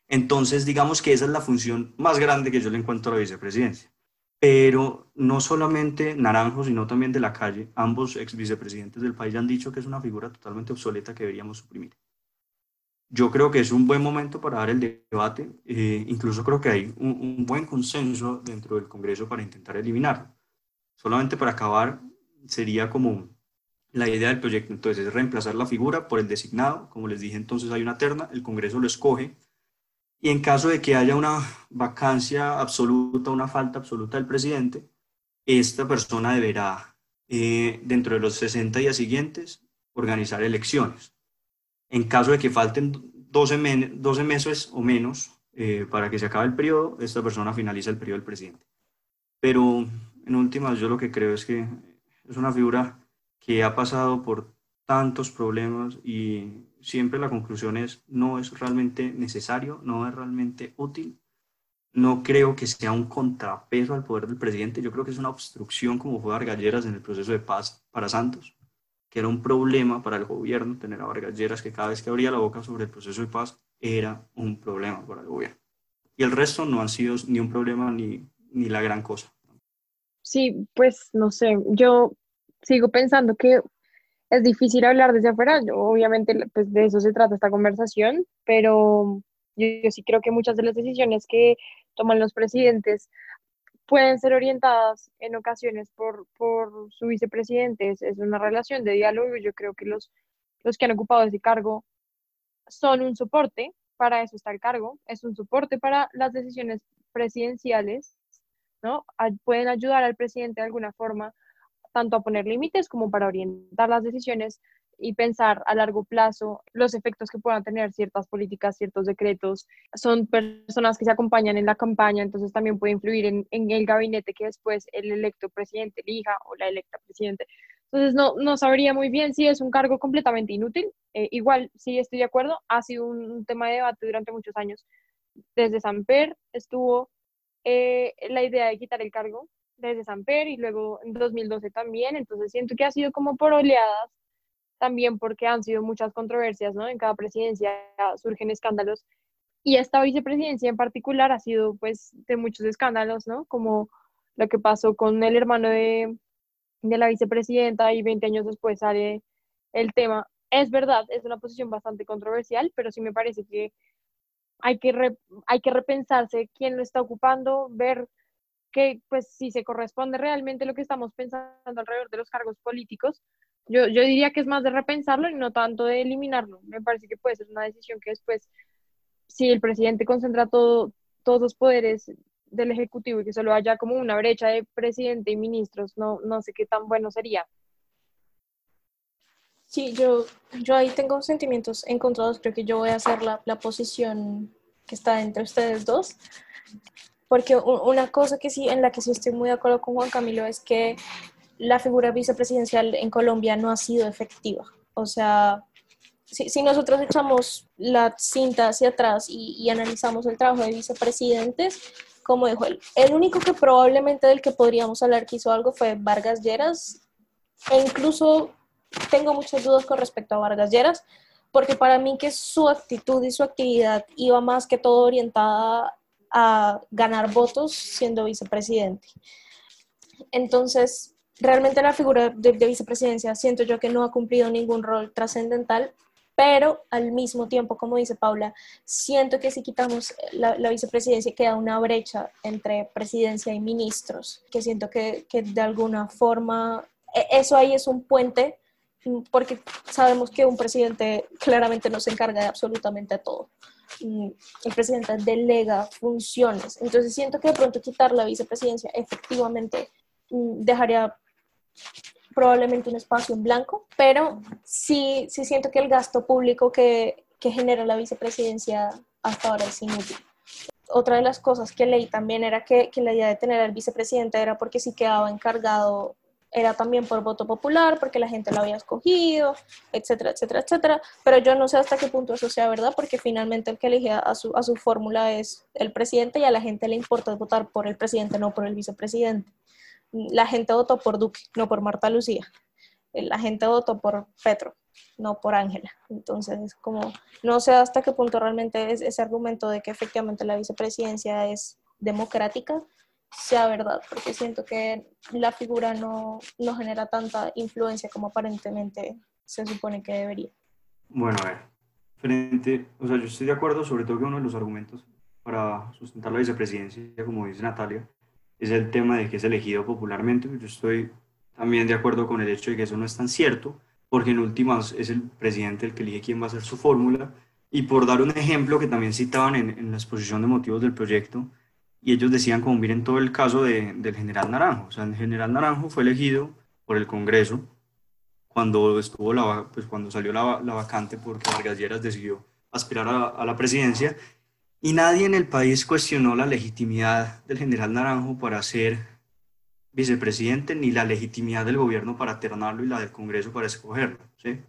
Entonces, digamos que esa es la función más grande que yo le encuentro a la vicepresidencia. Pero no solamente Naranjo, sino también de la calle, ambos ex vicepresidentes del país han dicho que es una figura totalmente obsoleta que deberíamos suprimir. Yo creo que es un buen momento para dar el debate, eh, incluso creo que hay un, un, buen consenso dentro del Congreso para intentar eliminarlo. Solamente para acabar, sería como la idea del proyecto, entonces, es reemplazar la figura por el designado, como les dije, entonces hay una terna, el Congreso lo escoge, y en caso de que haya una vacancia absoluta, una falta absoluta del presidente, esta persona deberá, eh, dentro de los 60 días siguientes, organizar elecciones. En caso de que falten 12, 12 meses o menos eh, para que se acabe el periodo, esta persona finaliza el periodo del presidente. Pero en últimas, yo lo que creo es que es una figura que ha pasado por tantos problemas y siempre la conclusión es no es realmente necesario, no es realmente útil. No creo que sea un contrapeso al poder del presidente, yo creo que es una obstrucción como fue Vargas en el proceso de paz para Santos, que era un problema para el gobierno tener a Vargas que cada vez que abría la boca sobre el proceso de paz era un problema para el gobierno. Y el resto no han sido ni un problema ni, ni la gran cosa. Sí, pues no sé, yo sigo pensando que es difícil hablar desde afuera, obviamente pues de eso se trata esta conversación, pero yo, sí creo que muchas de las decisiones que toman los presidentes pueden ser orientadas en ocasiones por, por su vicepresidente, es, una relación de diálogo, yo creo que los, los que han ocupado ese cargo son un soporte, para eso está el cargo, es un soporte para las decisiones presidenciales, ¿no? Pueden ayudar al presidente de alguna forma tanto a poner límites como para orientar las decisiones y pensar a largo plazo los efectos que puedan tener ciertas políticas, ciertos decretos. Son personas que se acompañan en la campaña, entonces también puede influir en, el gabinete que después el electo presidente elija o la electa presidente. Entonces no, no sabría muy bien si es un cargo completamente inútil. Eh, igual, sí estoy de acuerdo, ha sido un, tema de debate durante muchos años. Desde Samper estuvo eh, la idea de quitar el cargo, desde Samper y luego en 2012 también, entonces siento que ha sido como por oleadas, también porque han sido muchas controversias, ¿no? En cada presidencia surgen escándalos y esta vicepresidencia en particular ha sido pues de muchos escándalos, ¿no? Como lo que pasó con el hermano de, de la vicepresidenta y 20 años después sale el tema. Es verdad, es una posición bastante controversial, pero sí me parece que hay que, hay que repensarse quién lo está ocupando, ver que pues si se corresponde realmente lo que estamos pensando alrededor de los cargos políticos, Yo, yo diría que es más de repensarlo y no tanto de eliminarlo. Me parece que puede ser una decisión que después, si el presidente concentra todo, todos los poderes del Ejecutivo y que solo haya como una brecha de presidente y ministros, no, no sé qué tan bueno sería. Sí, yo, yo ahí tengo sentimientos encontrados. Creo que yo voy a hacer la, la posición que está entre ustedes dos. Porque una cosa que sí, en la que sí estoy muy de acuerdo con Juan Camilo es que la figura vicepresidencial en Colombia no ha sido efectiva. O sea, si, si nosotros echamos la cinta hacia atrás y, y, analizamos el trabajo de vicepresidentes, como dijo él, el único que probablemente del que podríamos hablar que hizo algo fue Vargas Lleras, e incluso tengo muchas dudas con respecto a Vargas Lleras, porque para mí que su actitud y su actividad iba más que todo orientada a ganar votos siendo vicepresidente. Entonces, realmente la figura de, de, vicepresidencia siento yo que no ha cumplido ningún rol trascendental, pero al mismo tiempo, como dice Paula, siento que si quitamos la, la, vicepresidencia queda una brecha entre presidencia y ministros, que siento que, que de alguna forma e, eso ahí es un puente porque sabemos que un presidente claramente no se encarga de absolutamente todo. El presidente delega funciones. Entonces siento que de pronto quitar la vicepresidencia efectivamente mm, dejaría probablemente un espacio en blanco, pero sí, sí siento que el gasto público que, que genera la vicepresidencia hasta ahora es inútil. Otra de las cosas que leí también era que, que la idea de tener al vicepresidente era porque si quedaba encargado era también por voto popular, porque la gente lo había escogido, etcétera, etcétera, etcétera. Pero yo no sé hasta qué punto eso sea verdad, porque finalmente el que elige a su, a su fórmula es el presidente y a la gente le importa votar por el presidente, no por el vicepresidente. La gente votó por Duque, no por Marta Lucía. La gente votó por Petro, no por Ángela. Entonces, como no sé hasta qué punto realmente es ese argumento de que efectivamente la vicepresidencia es democrática, sea verdad, porque siento que la figura no, no genera tanta influencia como aparentemente se supone que debería. Bueno, a ver, frente, o sea, yo estoy de acuerdo sobre todo que uno de los argumentos para sustentar la vicepresidencia, como dice Natalia, es el tema de que es elegido popularmente. Yo estoy también de acuerdo con el hecho de que eso no es tan cierto, porque en últimas es el presidente el que elige quién va a ser su fórmula. Y por dar un ejemplo que también citaban en, en la exposición de motivos del proyecto, y ellos decían, como miren todo el caso de, del general Naranjo. O sea, el general Naranjo fue elegido por el Congreso cuando, estuvo la, pues cuando salió la, la vacante porque Vargas Lleras decidió aspirar a, a, la presidencia y nadie en el país cuestionó la legitimidad del general Naranjo para ser vicepresidente ni la legitimidad del gobierno para ternarlo y la del Congreso para escogerlo. ¿sí?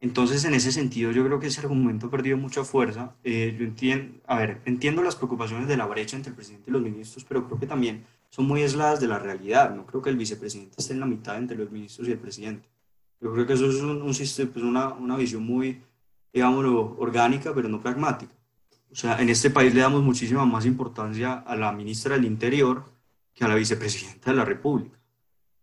Entonces, en ese sentido, yo creo que ese argumento ha perdido mucha fuerza. Eh, yo entiendo, a ver, entiendo las preocupaciones de la brecha entre el presidente y los ministros, pero creo que también son muy aisladas de la realidad. No creo que el vicepresidente esté en la mitad entre los ministros y el presidente. Yo creo que eso es un, sistema, pues una, una visión muy, digámoslo, orgánica, pero no pragmática. O sea, en este país le damos muchísima más importancia a la ministra del Interior que a la vicepresidenta de la República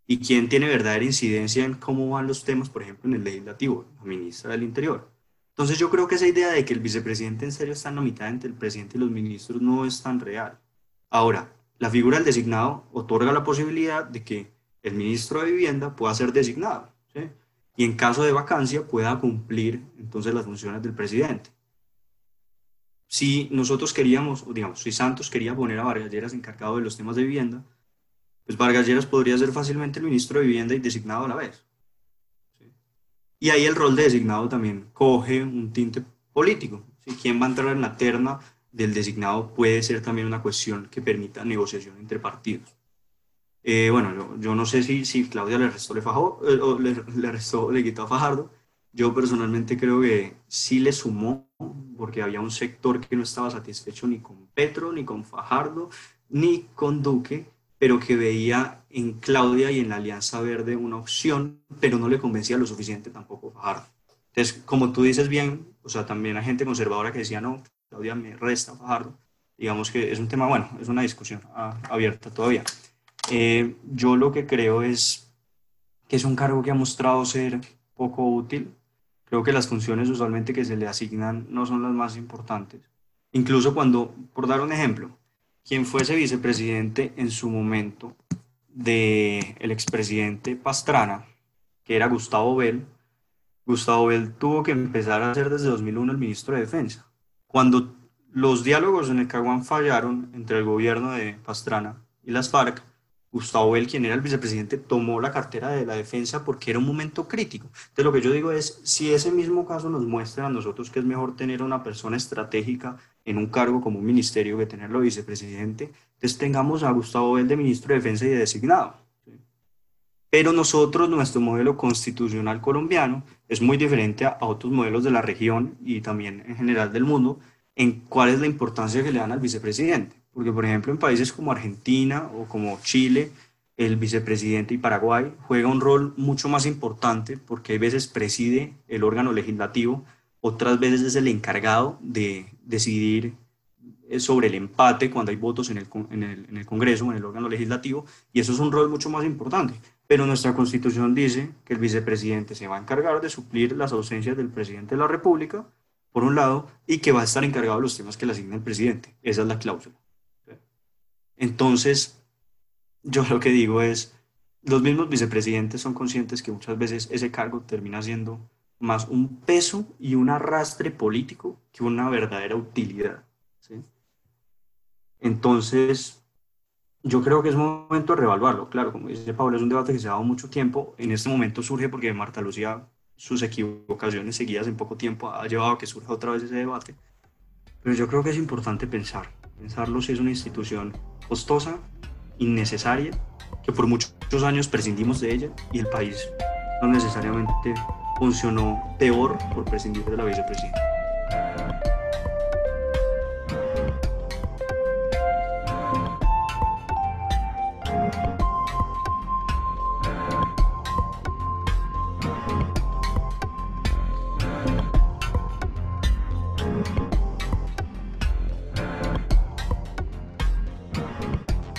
y quién tiene verdadera incidencia en cómo van los temas, por ejemplo, en el legislativo, la ministra del Interior. Entonces yo creo que esa idea de que el vicepresidente en serio está en la mitad entre el presidente y los ministros no es tan real. Ahora, la figura del designado otorga la posibilidad de que el ministro de Vivienda pueda ser designado y en caso de vacancia pueda cumplir entonces las funciones del presidente. Si nosotros queríamos, o digamos, si Santos quería poner a Vargas Lleras encargado de los temas de vivienda, pues Vargas Lleras podría ser fácilmente el ministro de Vivienda y designado a la vez. Y ahí el rol de designado también coge un tinte político. ¿sí? ¿Quién va a entrar en la terna del designado puede ser también una cuestión que permita negociación entre partidos? Eh, bueno, yo, no sé si, si Claudia le restó, le, fajó, eh, o le, le quitó a Fajardo. Yo personalmente creo que sí le sumó, porque había un sector que no estaba satisfecho ni con Petro, ni con Fajardo, ni con Duque, pero que veía en Claudia y en la Alianza Verde una opción, pero no le convencía lo suficiente tampoco Fajardo. Entonces, como tú dices bien, o sea, también hay gente conservadora que decía, no, Claudia me resta Fajardo. Digamos que es un tema, bueno, es una discusión abierta todavía. Eh, yo lo que creo es que es un cargo que ha mostrado ser poco útil. Creo que las funciones usualmente que se le asignan no son las más importantes. Incluso cuando, por dar un ejemplo, quien fuese vicepresidente en su momento del el expresidente Pastrana, que era Gustavo Bell, Gustavo Bell tuvo que empezar a ser desde 2001 el ministro de Defensa. Cuando los diálogos en el Caguán fallaron entre el gobierno de Pastrana y las FARC, Gustavo Bell, quien era el vicepresidente, tomó la cartera de la defensa porque era un momento crítico. Entonces, lo que yo digo es, si ese mismo caso nos muestra a nosotros que es mejor tener una persona estratégica en un cargo como un ministerio que tenerlo vicepresidente, entonces tengamos a Gustavo Bell de ministro de Defensa y de designado. Pero nosotros, nuestro modelo constitucional colombiano es muy diferente a, otros modelos de la región y también en general del mundo, en cuál es la importancia que le dan al vicepresidente. Porque, por ejemplo, en países como Argentina o como Chile, el vicepresidente y Paraguay juega un rol mucho más importante porque a veces preside el órgano legislativo, otras veces es el encargado de decidir eh, sobre el empate cuando hay votos en el, en el, en el Congreso, en el órgano legislativo, y eso es un rol mucho más importante. Pero nuestra constitución dice que el vicepresidente se va a encargar de suplir las ausencias del presidente de la República, por un lado, y que va a estar encargado de los temas que le asigna el presidente. Esa es la cláusula. Entonces, yo lo que digo es, los mismos vicepresidentes son conscientes que muchas veces ese cargo termina siendo más un peso y un arrastre político que una verdadera utilidad. Entonces, yo creo que es momento de reevaluarlo. Claro, como dice Pablo, es un debate que se ha dado mucho tiempo. En este momento surge porque Marta Lucía, sus equivocaciones seguidas en poco tiempo, ha llevado a que surja otra vez ese debate. Pero yo creo que es importante pensar, pensarlo si es una institución costosa, innecesaria, que por muchos años prescindimos de ella y el país no necesariamente funcionó peor por prescindir de la vicepresidenta.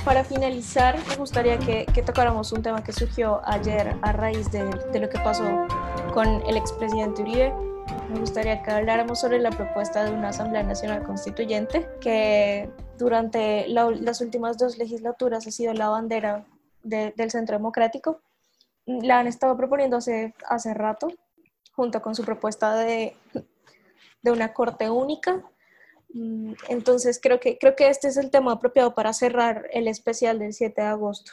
Para finalizar, me gustaría que, tocáramos un tema que surgió ayer a raíz de, lo que pasó con el expresidente Uribe. Me gustaría que habláramos sobre la propuesta de una Asamblea Nacional Constituyente que durante las últimas dos legislaturas ha sido la bandera del Centro Democrático. La han estado proponiendo hace, hace rato, junto con su propuesta de, de una corte única Mm, entonces creo que, creo que este es el tema apropiado para cerrar el especial del 7 de agosto.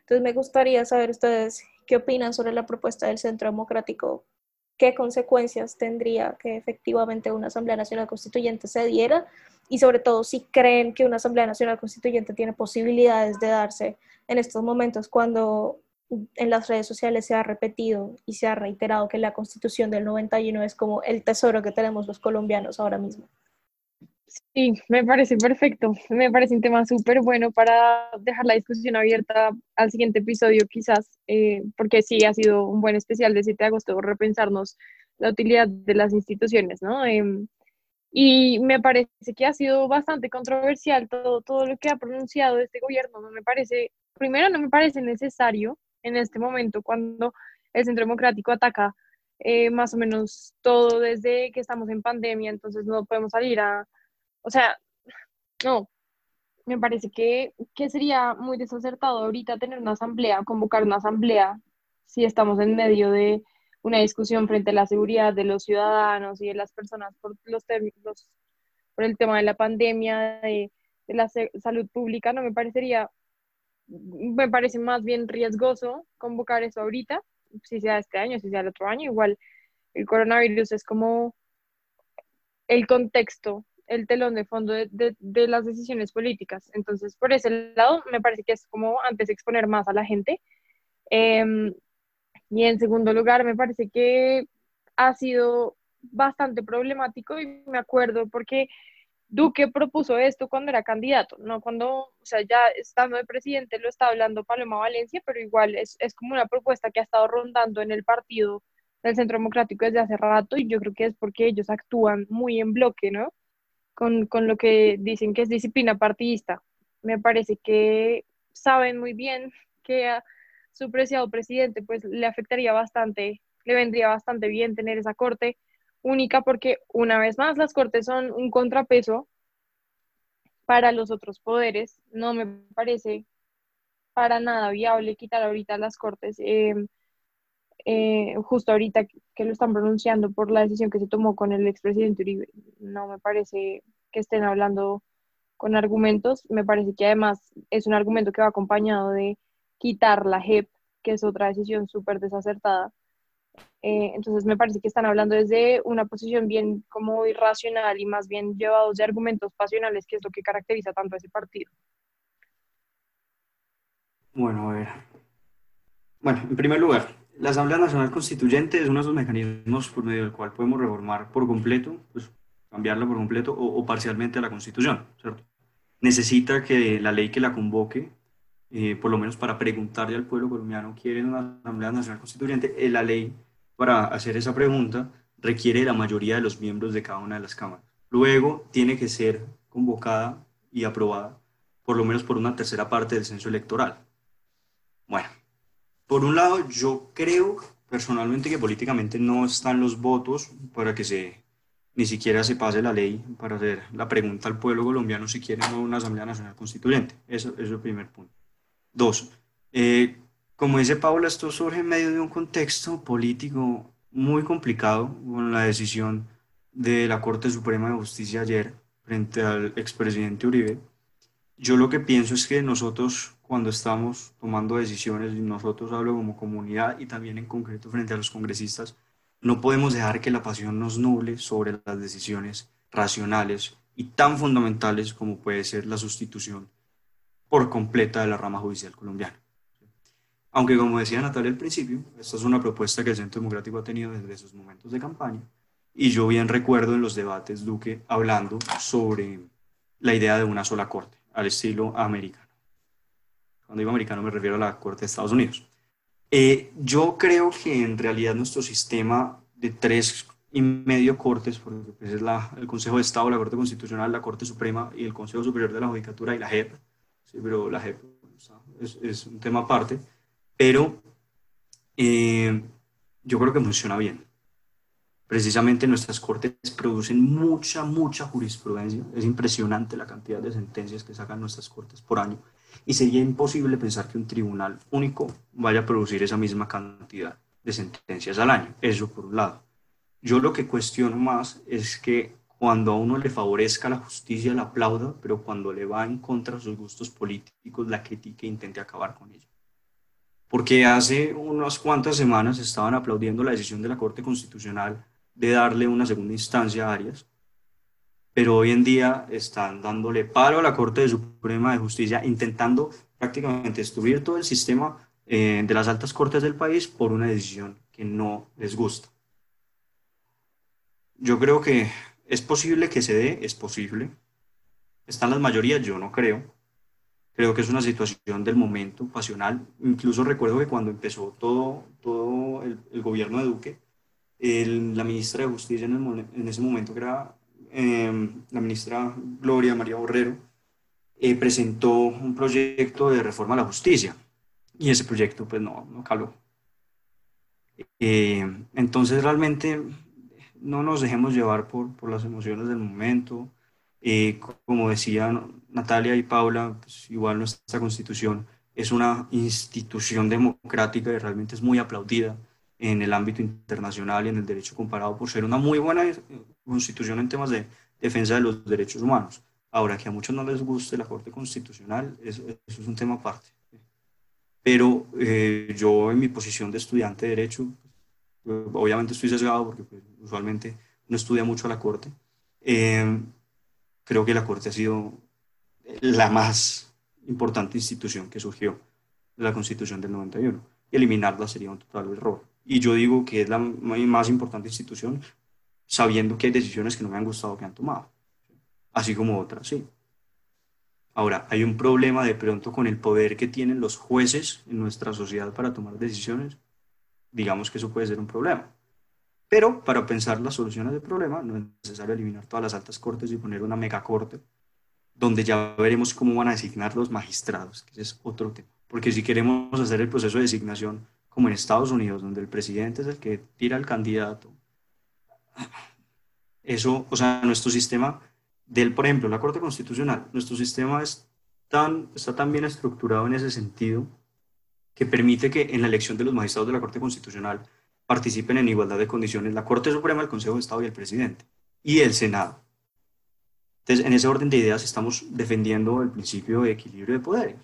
Entonces me gustaría saber ustedes qué opinan sobre la propuesta del Centro Democrático, qué consecuencias tendría que efectivamente una Asamblea Nacional Constituyente se diera y sobre todo si creen que una Asamblea Nacional Constituyente tiene posibilidades de darse en estos momentos cuando en las redes sociales se ha repetido y se ha reiterado que la Constitución del 91 es como el tesoro que tenemos los colombianos ahora mismo. Sí, me parece perfecto. Me parece un tema súper bueno para dejar la discusión abierta al siguiente episodio, quizás, eh, porque sí ha sido un buen especial de 7 de agosto, repensarnos la utilidad de las instituciones, ¿no? Em, y me parece que ha sido bastante controversial todo, todo lo que ha pronunciado este gobierno. No me parece, primero, no me parece necesario en este momento cuando el Centro Democrático ataca eh, más o menos todo desde que estamos en pandemia, entonces no podemos salir a o sea, no, me parece que, sería muy desacertado ahorita tener una asamblea, convocar una asamblea, si estamos en medio de una discusión frente a la seguridad de los ciudadanos y de las personas por, los, por el tema de la pandemia, de, de la salud pública, no me parecería, me parece más bien riesgoso convocar eso ahorita, si sea este año, si sea el otro año, igual el coronavirus es como el contexto el telón de fondo de, las decisiones políticas. Entonces, por ese lado, me parece que es como antes exponer más a la gente. Em, y en segundo lugar, me parece que ha sido bastante problemático y me acuerdo porque Duque propuso esto cuando era candidato, no cuando, o sea, ya estando de presidente lo está hablando Paloma Valencia, pero igual es, es como una propuesta que ha estado rondando en el partido del Centro Democrático desde hace rato y yo creo que es porque ellos actúan muy en bloque, ¿no? Con, con lo que dicen que es disciplina partidista. Me parece que saben muy bien que a su preciado presidente pues le afectaría bastante, le vendría bastante bien tener esa corte única porque una vez más las cortes son un contrapeso para los otros poderes. No me parece para nada viable quitar ahorita las cortes. Eh, eh, justo ahorita que lo están pronunciando por la decisión que se tomó con el expresidente Uribe. No me parece que estén hablando con argumentos. Me parece que además es un argumento que va acompañado de quitar la JEP, que es otra decisión súper desacertada. Eh, entonces me parece que están hablando desde una posición bien como irracional y más bien llevados de argumentos pasionales, que es lo que caracteriza tanto a ese partido. Bueno, a ver. Bueno, en primer lugar, la Asamblea Nacional Constituyente es uno de esos mecanismos por medio del cual podemos reformar por completo, pues cambiarla por completo o, parcialmente a la Constitución. Necesita que la ley que la convoque eh, por lo menos para preguntarle al pueblo colombiano, ¿quiere una Asamblea Nacional Constituyente? Eh, la ley para hacer esa pregunta requiere la mayoría de los miembros de cada una de las cámaras. Luego tiene que ser convocada y aprobada por lo menos por una tercera parte del censo electoral. Bueno, por un lado, yo creo personalmente que políticamente no están los votos para que ni siquiera se pase la ley para hacer la pregunta al pueblo colombiano si quiere una Asamblea Nacional Constituyente. Eso, eso es el primer punto. Dos, eh, como dice Paula, esto surge en medio de un contexto político muy complicado con la decisión de la Corte Suprema de Justicia ayer frente al expresidente Uribe. Yo lo que pienso es que nosotros cuando estamos tomando decisiones, y nosotros hablo como comunidad y también en concreto frente a los congresistas, no podemos dejar que la pasión nos nuble sobre las decisiones racionales y tan fundamentales como puede ser la sustitución por completa de la rama judicial colombiana. Aunque, como decía Natalia al principio, esta es una propuesta que el Centro Democrático ha tenido desde sus momentos de campaña, y yo bien recuerdo en los debates Duque hablando sobre la idea de una sola corte, al estilo americano. Cuando digo americano me refiero a la Corte de Estados Unidos. Eh, yo creo que en realidad nuestro sistema de tres y medio cortes, porque pues, es la, el Consejo de Estado, la Corte Constitucional, la Corte Suprema y el Consejo Superior de la Judicatura y la JEP, ¿sí? pero la JEP es, es, un tema aparte, pero eh, yo creo que funciona bien. Precisamente nuestras cortes producen mucha, mucha jurisprudencia. Es impresionante la cantidad de sentencias que sacan nuestras cortes por año. Y sería imposible pensar que un tribunal único vaya a producir esa misma cantidad de sentencias al año. Eso por un lado. Yo lo que cuestiono más es que cuando a uno le favorezca la justicia, la aplauda, pero cuando le va en contra de sus gustos políticos, la critique e intente acabar con ella. Porque hace unas cuantas semanas estaban aplaudiendo la decisión de la Corte Constitucional de darle una segunda instancia a Arias, pero hoy en día están dándole palo a la Corte Suprema de Justicia, intentando prácticamente destruir todo el sistema eh, de las altas cortes del país por una decisión que no les gusta. Yo creo que ¿Es posible que se dé? Es posible. ¿Están las mayorías? Yo no creo. Creo que es una situación del momento pasional. Incluso recuerdo que cuando empezó todo, todo el, gobierno de Duque, la ministra de Justicia en, ese momento, que era em, la ministra Gloria María Borrero, eh, presentó un proyecto de reforma a la justicia. Y ese proyecto, pues no, no caló. Eh, entonces, realmente no nos dejemos llevar por, por las emociones del momento. Eh, como decía Natalia y Paula, pues igual nuestra constitución es una institución democrática y realmente es muy aplaudida en el ámbito internacional y en el derecho comparado por ser una muy buena eh, constitución en temas de defensa de los derechos humanos. Ahora, que a muchos no les guste la Corte Constitucional, eso, es un tema aparte. Pero eh, yo en mi posición de estudiante de derecho, obviamente estoy sesgado porque pues, usualmente no estudia mucho a la Corte. Eh, creo que la Corte ha sido la más importante institución que surgió de la Constitución del 91. Y eliminarla sería un total error. Y yo digo que es la más importante institución sabiendo que hay decisiones que no me han gustado que han tomado, así como otras, sí. Ahora, hay un problema de pronto con el poder que tienen los jueces en nuestra sociedad para tomar decisiones digamos que eso puede ser un problema. Pero para pensar las soluciones del problema no es necesario eliminar todas las altas cortes y poner una megacorte, donde ya veremos cómo van a designar los magistrados, que es otro tema. Porque si queremos hacer el proceso de designación como en Estados Unidos, donde el presidente es el que tira al candidato, eso, o sea, nuestro sistema del, por ejemplo, la Corte Constitucional, nuestro sistema es tan, está tan bien estructurado en ese sentido que permite que en la elección de los magistrados de la Corte Constitucional participen en igualdad de condiciones la Corte Suprema, el Consejo de Estado y el presidente, y el Senado. Entonces, en ese orden de ideas estamos defendiendo el principio de equilibrio de poderes.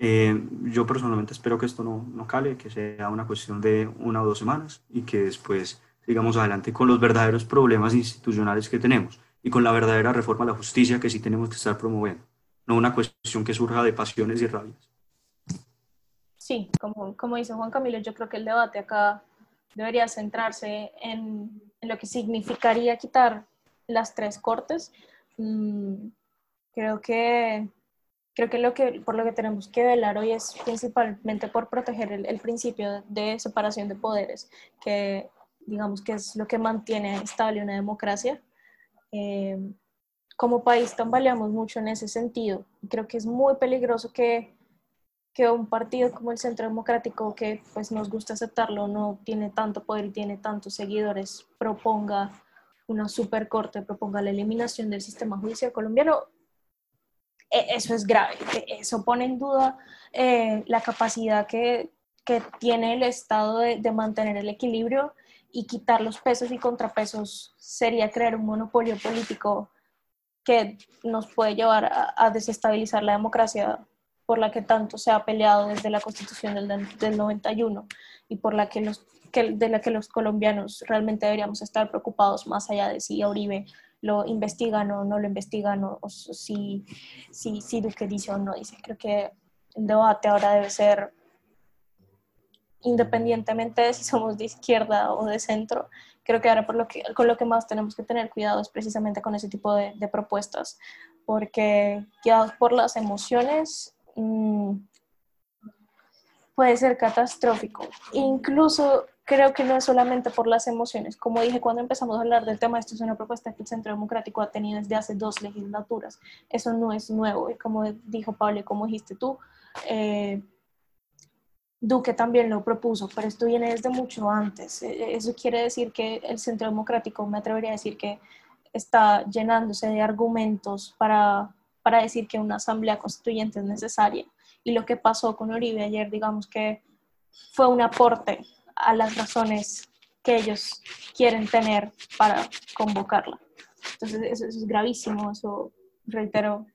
Eh, yo personalmente espero que esto no, no cale, que sea una cuestión de una o dos semanas y que después sigamos adelante con los verdaderos problemas institucionales que tenemos y con la verdadera reforma a la justicia que sí tenemos que estar promoviendo, no una cuestión que surja de pasiones y rabias. Sí, como, como dice Juan Camilo, yo creo que el debate acá debería centrarse en, en lo que significaría quitar las tres cortes. Mm, creo que creo que, lo que por lo que tenemos que velar hoy es principalmente por proteger el, principio de separación de poderes, que digamos que es lo que mantiene estable una democracia. Eh, como país tambaleamos mucho en ese sentido. Creo que es muy peligroso que, que un partido como el Centro Democrático, que pues nos gusta aceptarlo, no tiene tanto poder y tiene tantos seguidores, proponga una supercorte, proponga la eliminación del sistema judicial colombiano eso es grave. E, eso pone en duda eh, la capacidad que, que, tiene el Estado de, de, mantener el equilibrio y quitar los pesos y contrapesos sería crear un monopolio político que nos puede llevar a, a desestabilizar la democracia por la que tanto se ha peleado desde la constitución del, del 91 y por la que los que, de la que los colombianos realmente deberíamos estar preocupados más allá de si Uribe lo investigan o no lo investigan, o, si, si, si Duque dice o no dice. Creo que el debate ahora debe ser, independientemente de si somos de izquierda o de centro, creo que ahora por lo que, con lo que más tenemos que tener cuidado es precisamente con ese tipo de, propuestas, porque guiados por las emociones, mmm, puede ser catastrófico. Incluso creo que no es solamente por las emociones. Como dije cuando empezamos a hablar del tema, esto es una propuesta que el Centro Democrático ha tenido desde hace dos legislaturas. Eso no es nuevo. Y como dijo Pablo como dijiste tú, eh, Duque también lo propuso, pero esto viene desde mucho antes. E, eso quiere decir que el Centro Democrático, me atrevería a decir que está llenándose de argumentos para, para decir que una asamblea constituyente es necesaria y lo que pasó con Uribe ayer, digamos que fue un aporte a las razones que ellos quieren tener para convocarla. Entonces, eso, es gravísimo, eso, reitero,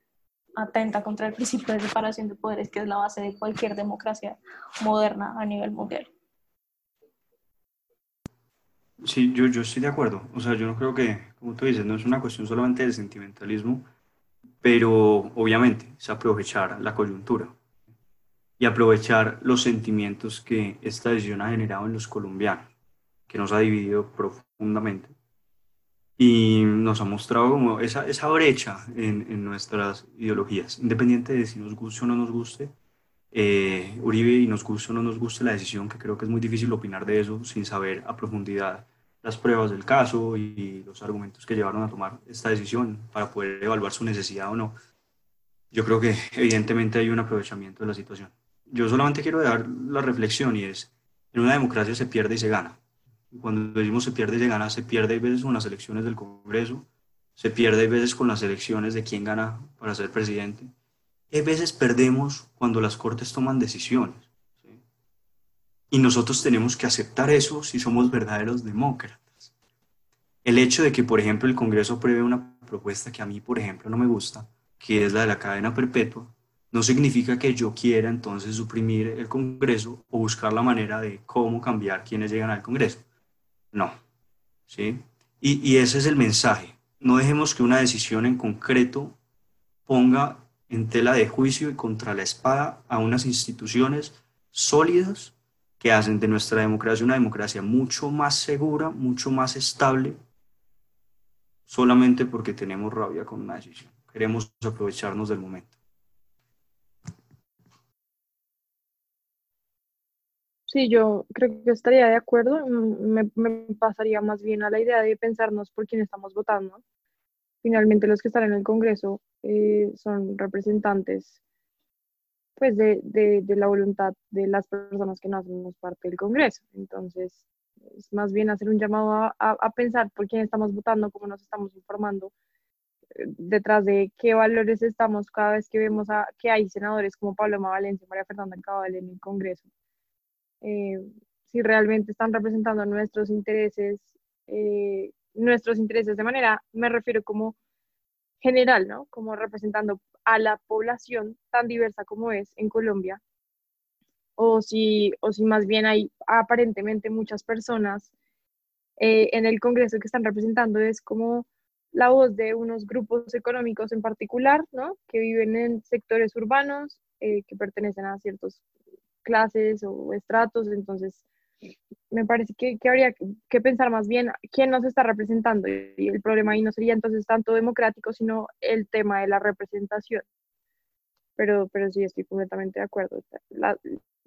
atenta contra el principio de separación de poderes, que es la base de cualquier democracia moderna a nivel mundial. Sí, yo, yo estoy de acuerdo. O sea, yo no creo que, como tú dices, no es una cuestión solamente de sentimentalismo, pero obviamente es aprovechar la coyuntura y aprovechar los sentimientos que esta decisión ha generado en los colombianos, que nos ha dividido profundamente y nos ha mostrado como esa, esa brecha en, en nuestras ideologías, independiente de si nos guste o no nos guste. Eh, Uribe y nos guste o no nos guste la decisión, que creo que es muy difícil opinar de eso sin saber a profundidad las pruebas del caso y los argumentos que llevaron a tomar esta decisión para poder evaluar su necesidad o no. Yo creo que evidentemente hay un aprovechamiento de la situación yo solamente quiero dar la reflexión y es, en una democracia se pierde y se gana. Cuando decimos se pierde y se gana, se pierde a veces con las elecciones del Congreso, se pierde a veces con las elecciones de quién gana para ser presidente. Y a veces perdemos cuando las cortes toman decisiones. Y nosotros tenemos que aceptar eso si somos verdaderos demócratas. El hecho de que, por ejemplo, el Congreso prevé una propuesta que a mí, por ejemplo, no me gusta, que es la de la cadena perpetua, no significa que yo quiera entonces suprimir el Congreso o buscar la manera de cómo cambiar quienes llegan al Congreso. No. ¿Sí? Y, y ese es el mensaje. No dejemos que una decisión en concreto ponga en tela de juicio y contra la espada a unas instituciones sólidas que hacen de nuestra democracia una democracia mucho más segura, mucho más estable, solamente porque tenemos rabia con una decisión. Queremos aprovecharnos del momento. Sí, yo creo que estaría de acuerdo. Me, me, pasaría más bien a la idea de pensarnos por quién estamos votando. Finalmente, los que están en el Congreso eh, son representantes pues, de, de, la voluntad de las personas que no hacemos parte del Congreso. Entonces, es más bien hacer un llamado a, a, pensar por quién estamos votando, cómo nos estamos informando, detrás de qué valores estamos cada vez que vemos a, que hay senadores como Paloma Valencia y María Fernanda Cabal en el Congreso. Eh, si realmente están representando nuestros intereses, eh, nuestros intereses de manera, me refiero como general, ¿no? Como representando a la población tan diversa como es en Colombia, o si, o si más bien hay aparentemente muchas personas eh, en el Congreso que están representando, es como la voz de unos grupos económicos en particular, ¿no? Que viven en sectores urbanos, eh, que pertenecen a ciertas clases o estratos, entonces me parece que, que habría que, pensar más bien quién nos está representando y el problema ahí no sería entonces tanto democrático, sino el tema de la representación. Pero, pero sí, estoy completamente de acuerdo.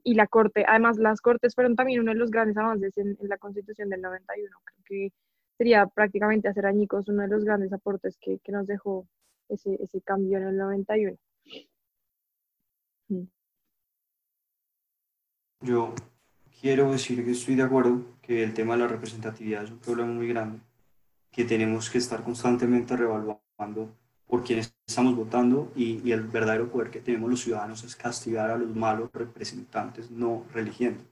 y la Corte, además las Cortes fueron también uno de los grandes avances en, en la Constitución del 91. Creo que sería prácticamente hacer añicos uno de los grandes aportes que, que nos dejó ese, ese, cambio en el 91. Mm. Yo quiero decir que estoy de acuerdo que el tema de la representatividad es un problema muy grande, que tenemos que estar constantemente revaluando por quiénes estamos votando y, y el verdadero poder que tenemos los ciudadanos es castigar a los malos representantes, no religiendo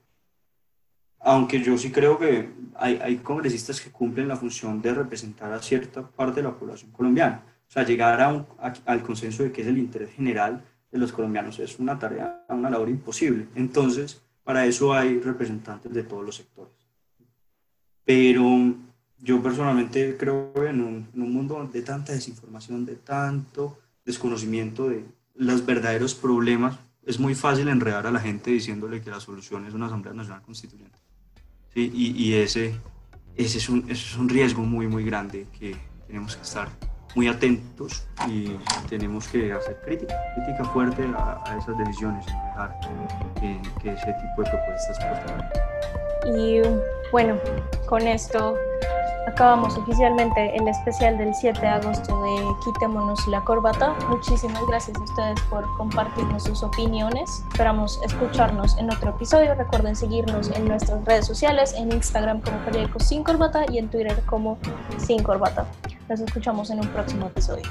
aunque yo sí creo que hay, hay, congresistas que cumplen la función de representar a cierta parte de la población colombiana. O sea, llegar a un, al consenso de que es el interés general de los colombianos es una tarea, una labor imposible. Entonces, para eso hay representantes de todos los sectores. Pero yo personalmente creo en un, en un mundo de tanta desinformación, de tanto desconocimiento de los verdaderos problemas, es muy fácil enredar a la gente diciéndole que la solución es una Asamblea Nacional Constituyente. ¿sí? Y, ese, ese, es un, ese es un riesgo muy, muy grande que tenemos que estar muy atentos y tenemos que hacer crítica, crítica fuerte a, esas decisiones dejar que, ese tipo de propuestas prosperan. Y bueno, con esto acabamos oficialmente el especial del 7 de agosto de Quitémonos la corbata. Muchísimas gracias a ustedes por compartirnos sus opiniones. Esperamos escucharnos en otro episodio. Recuerden seguirnos en nuestras redes sociales, en Instagram como Periódico Sin y en Twitter como Sin Corbata. Nos escuchamos en un próximo episodio.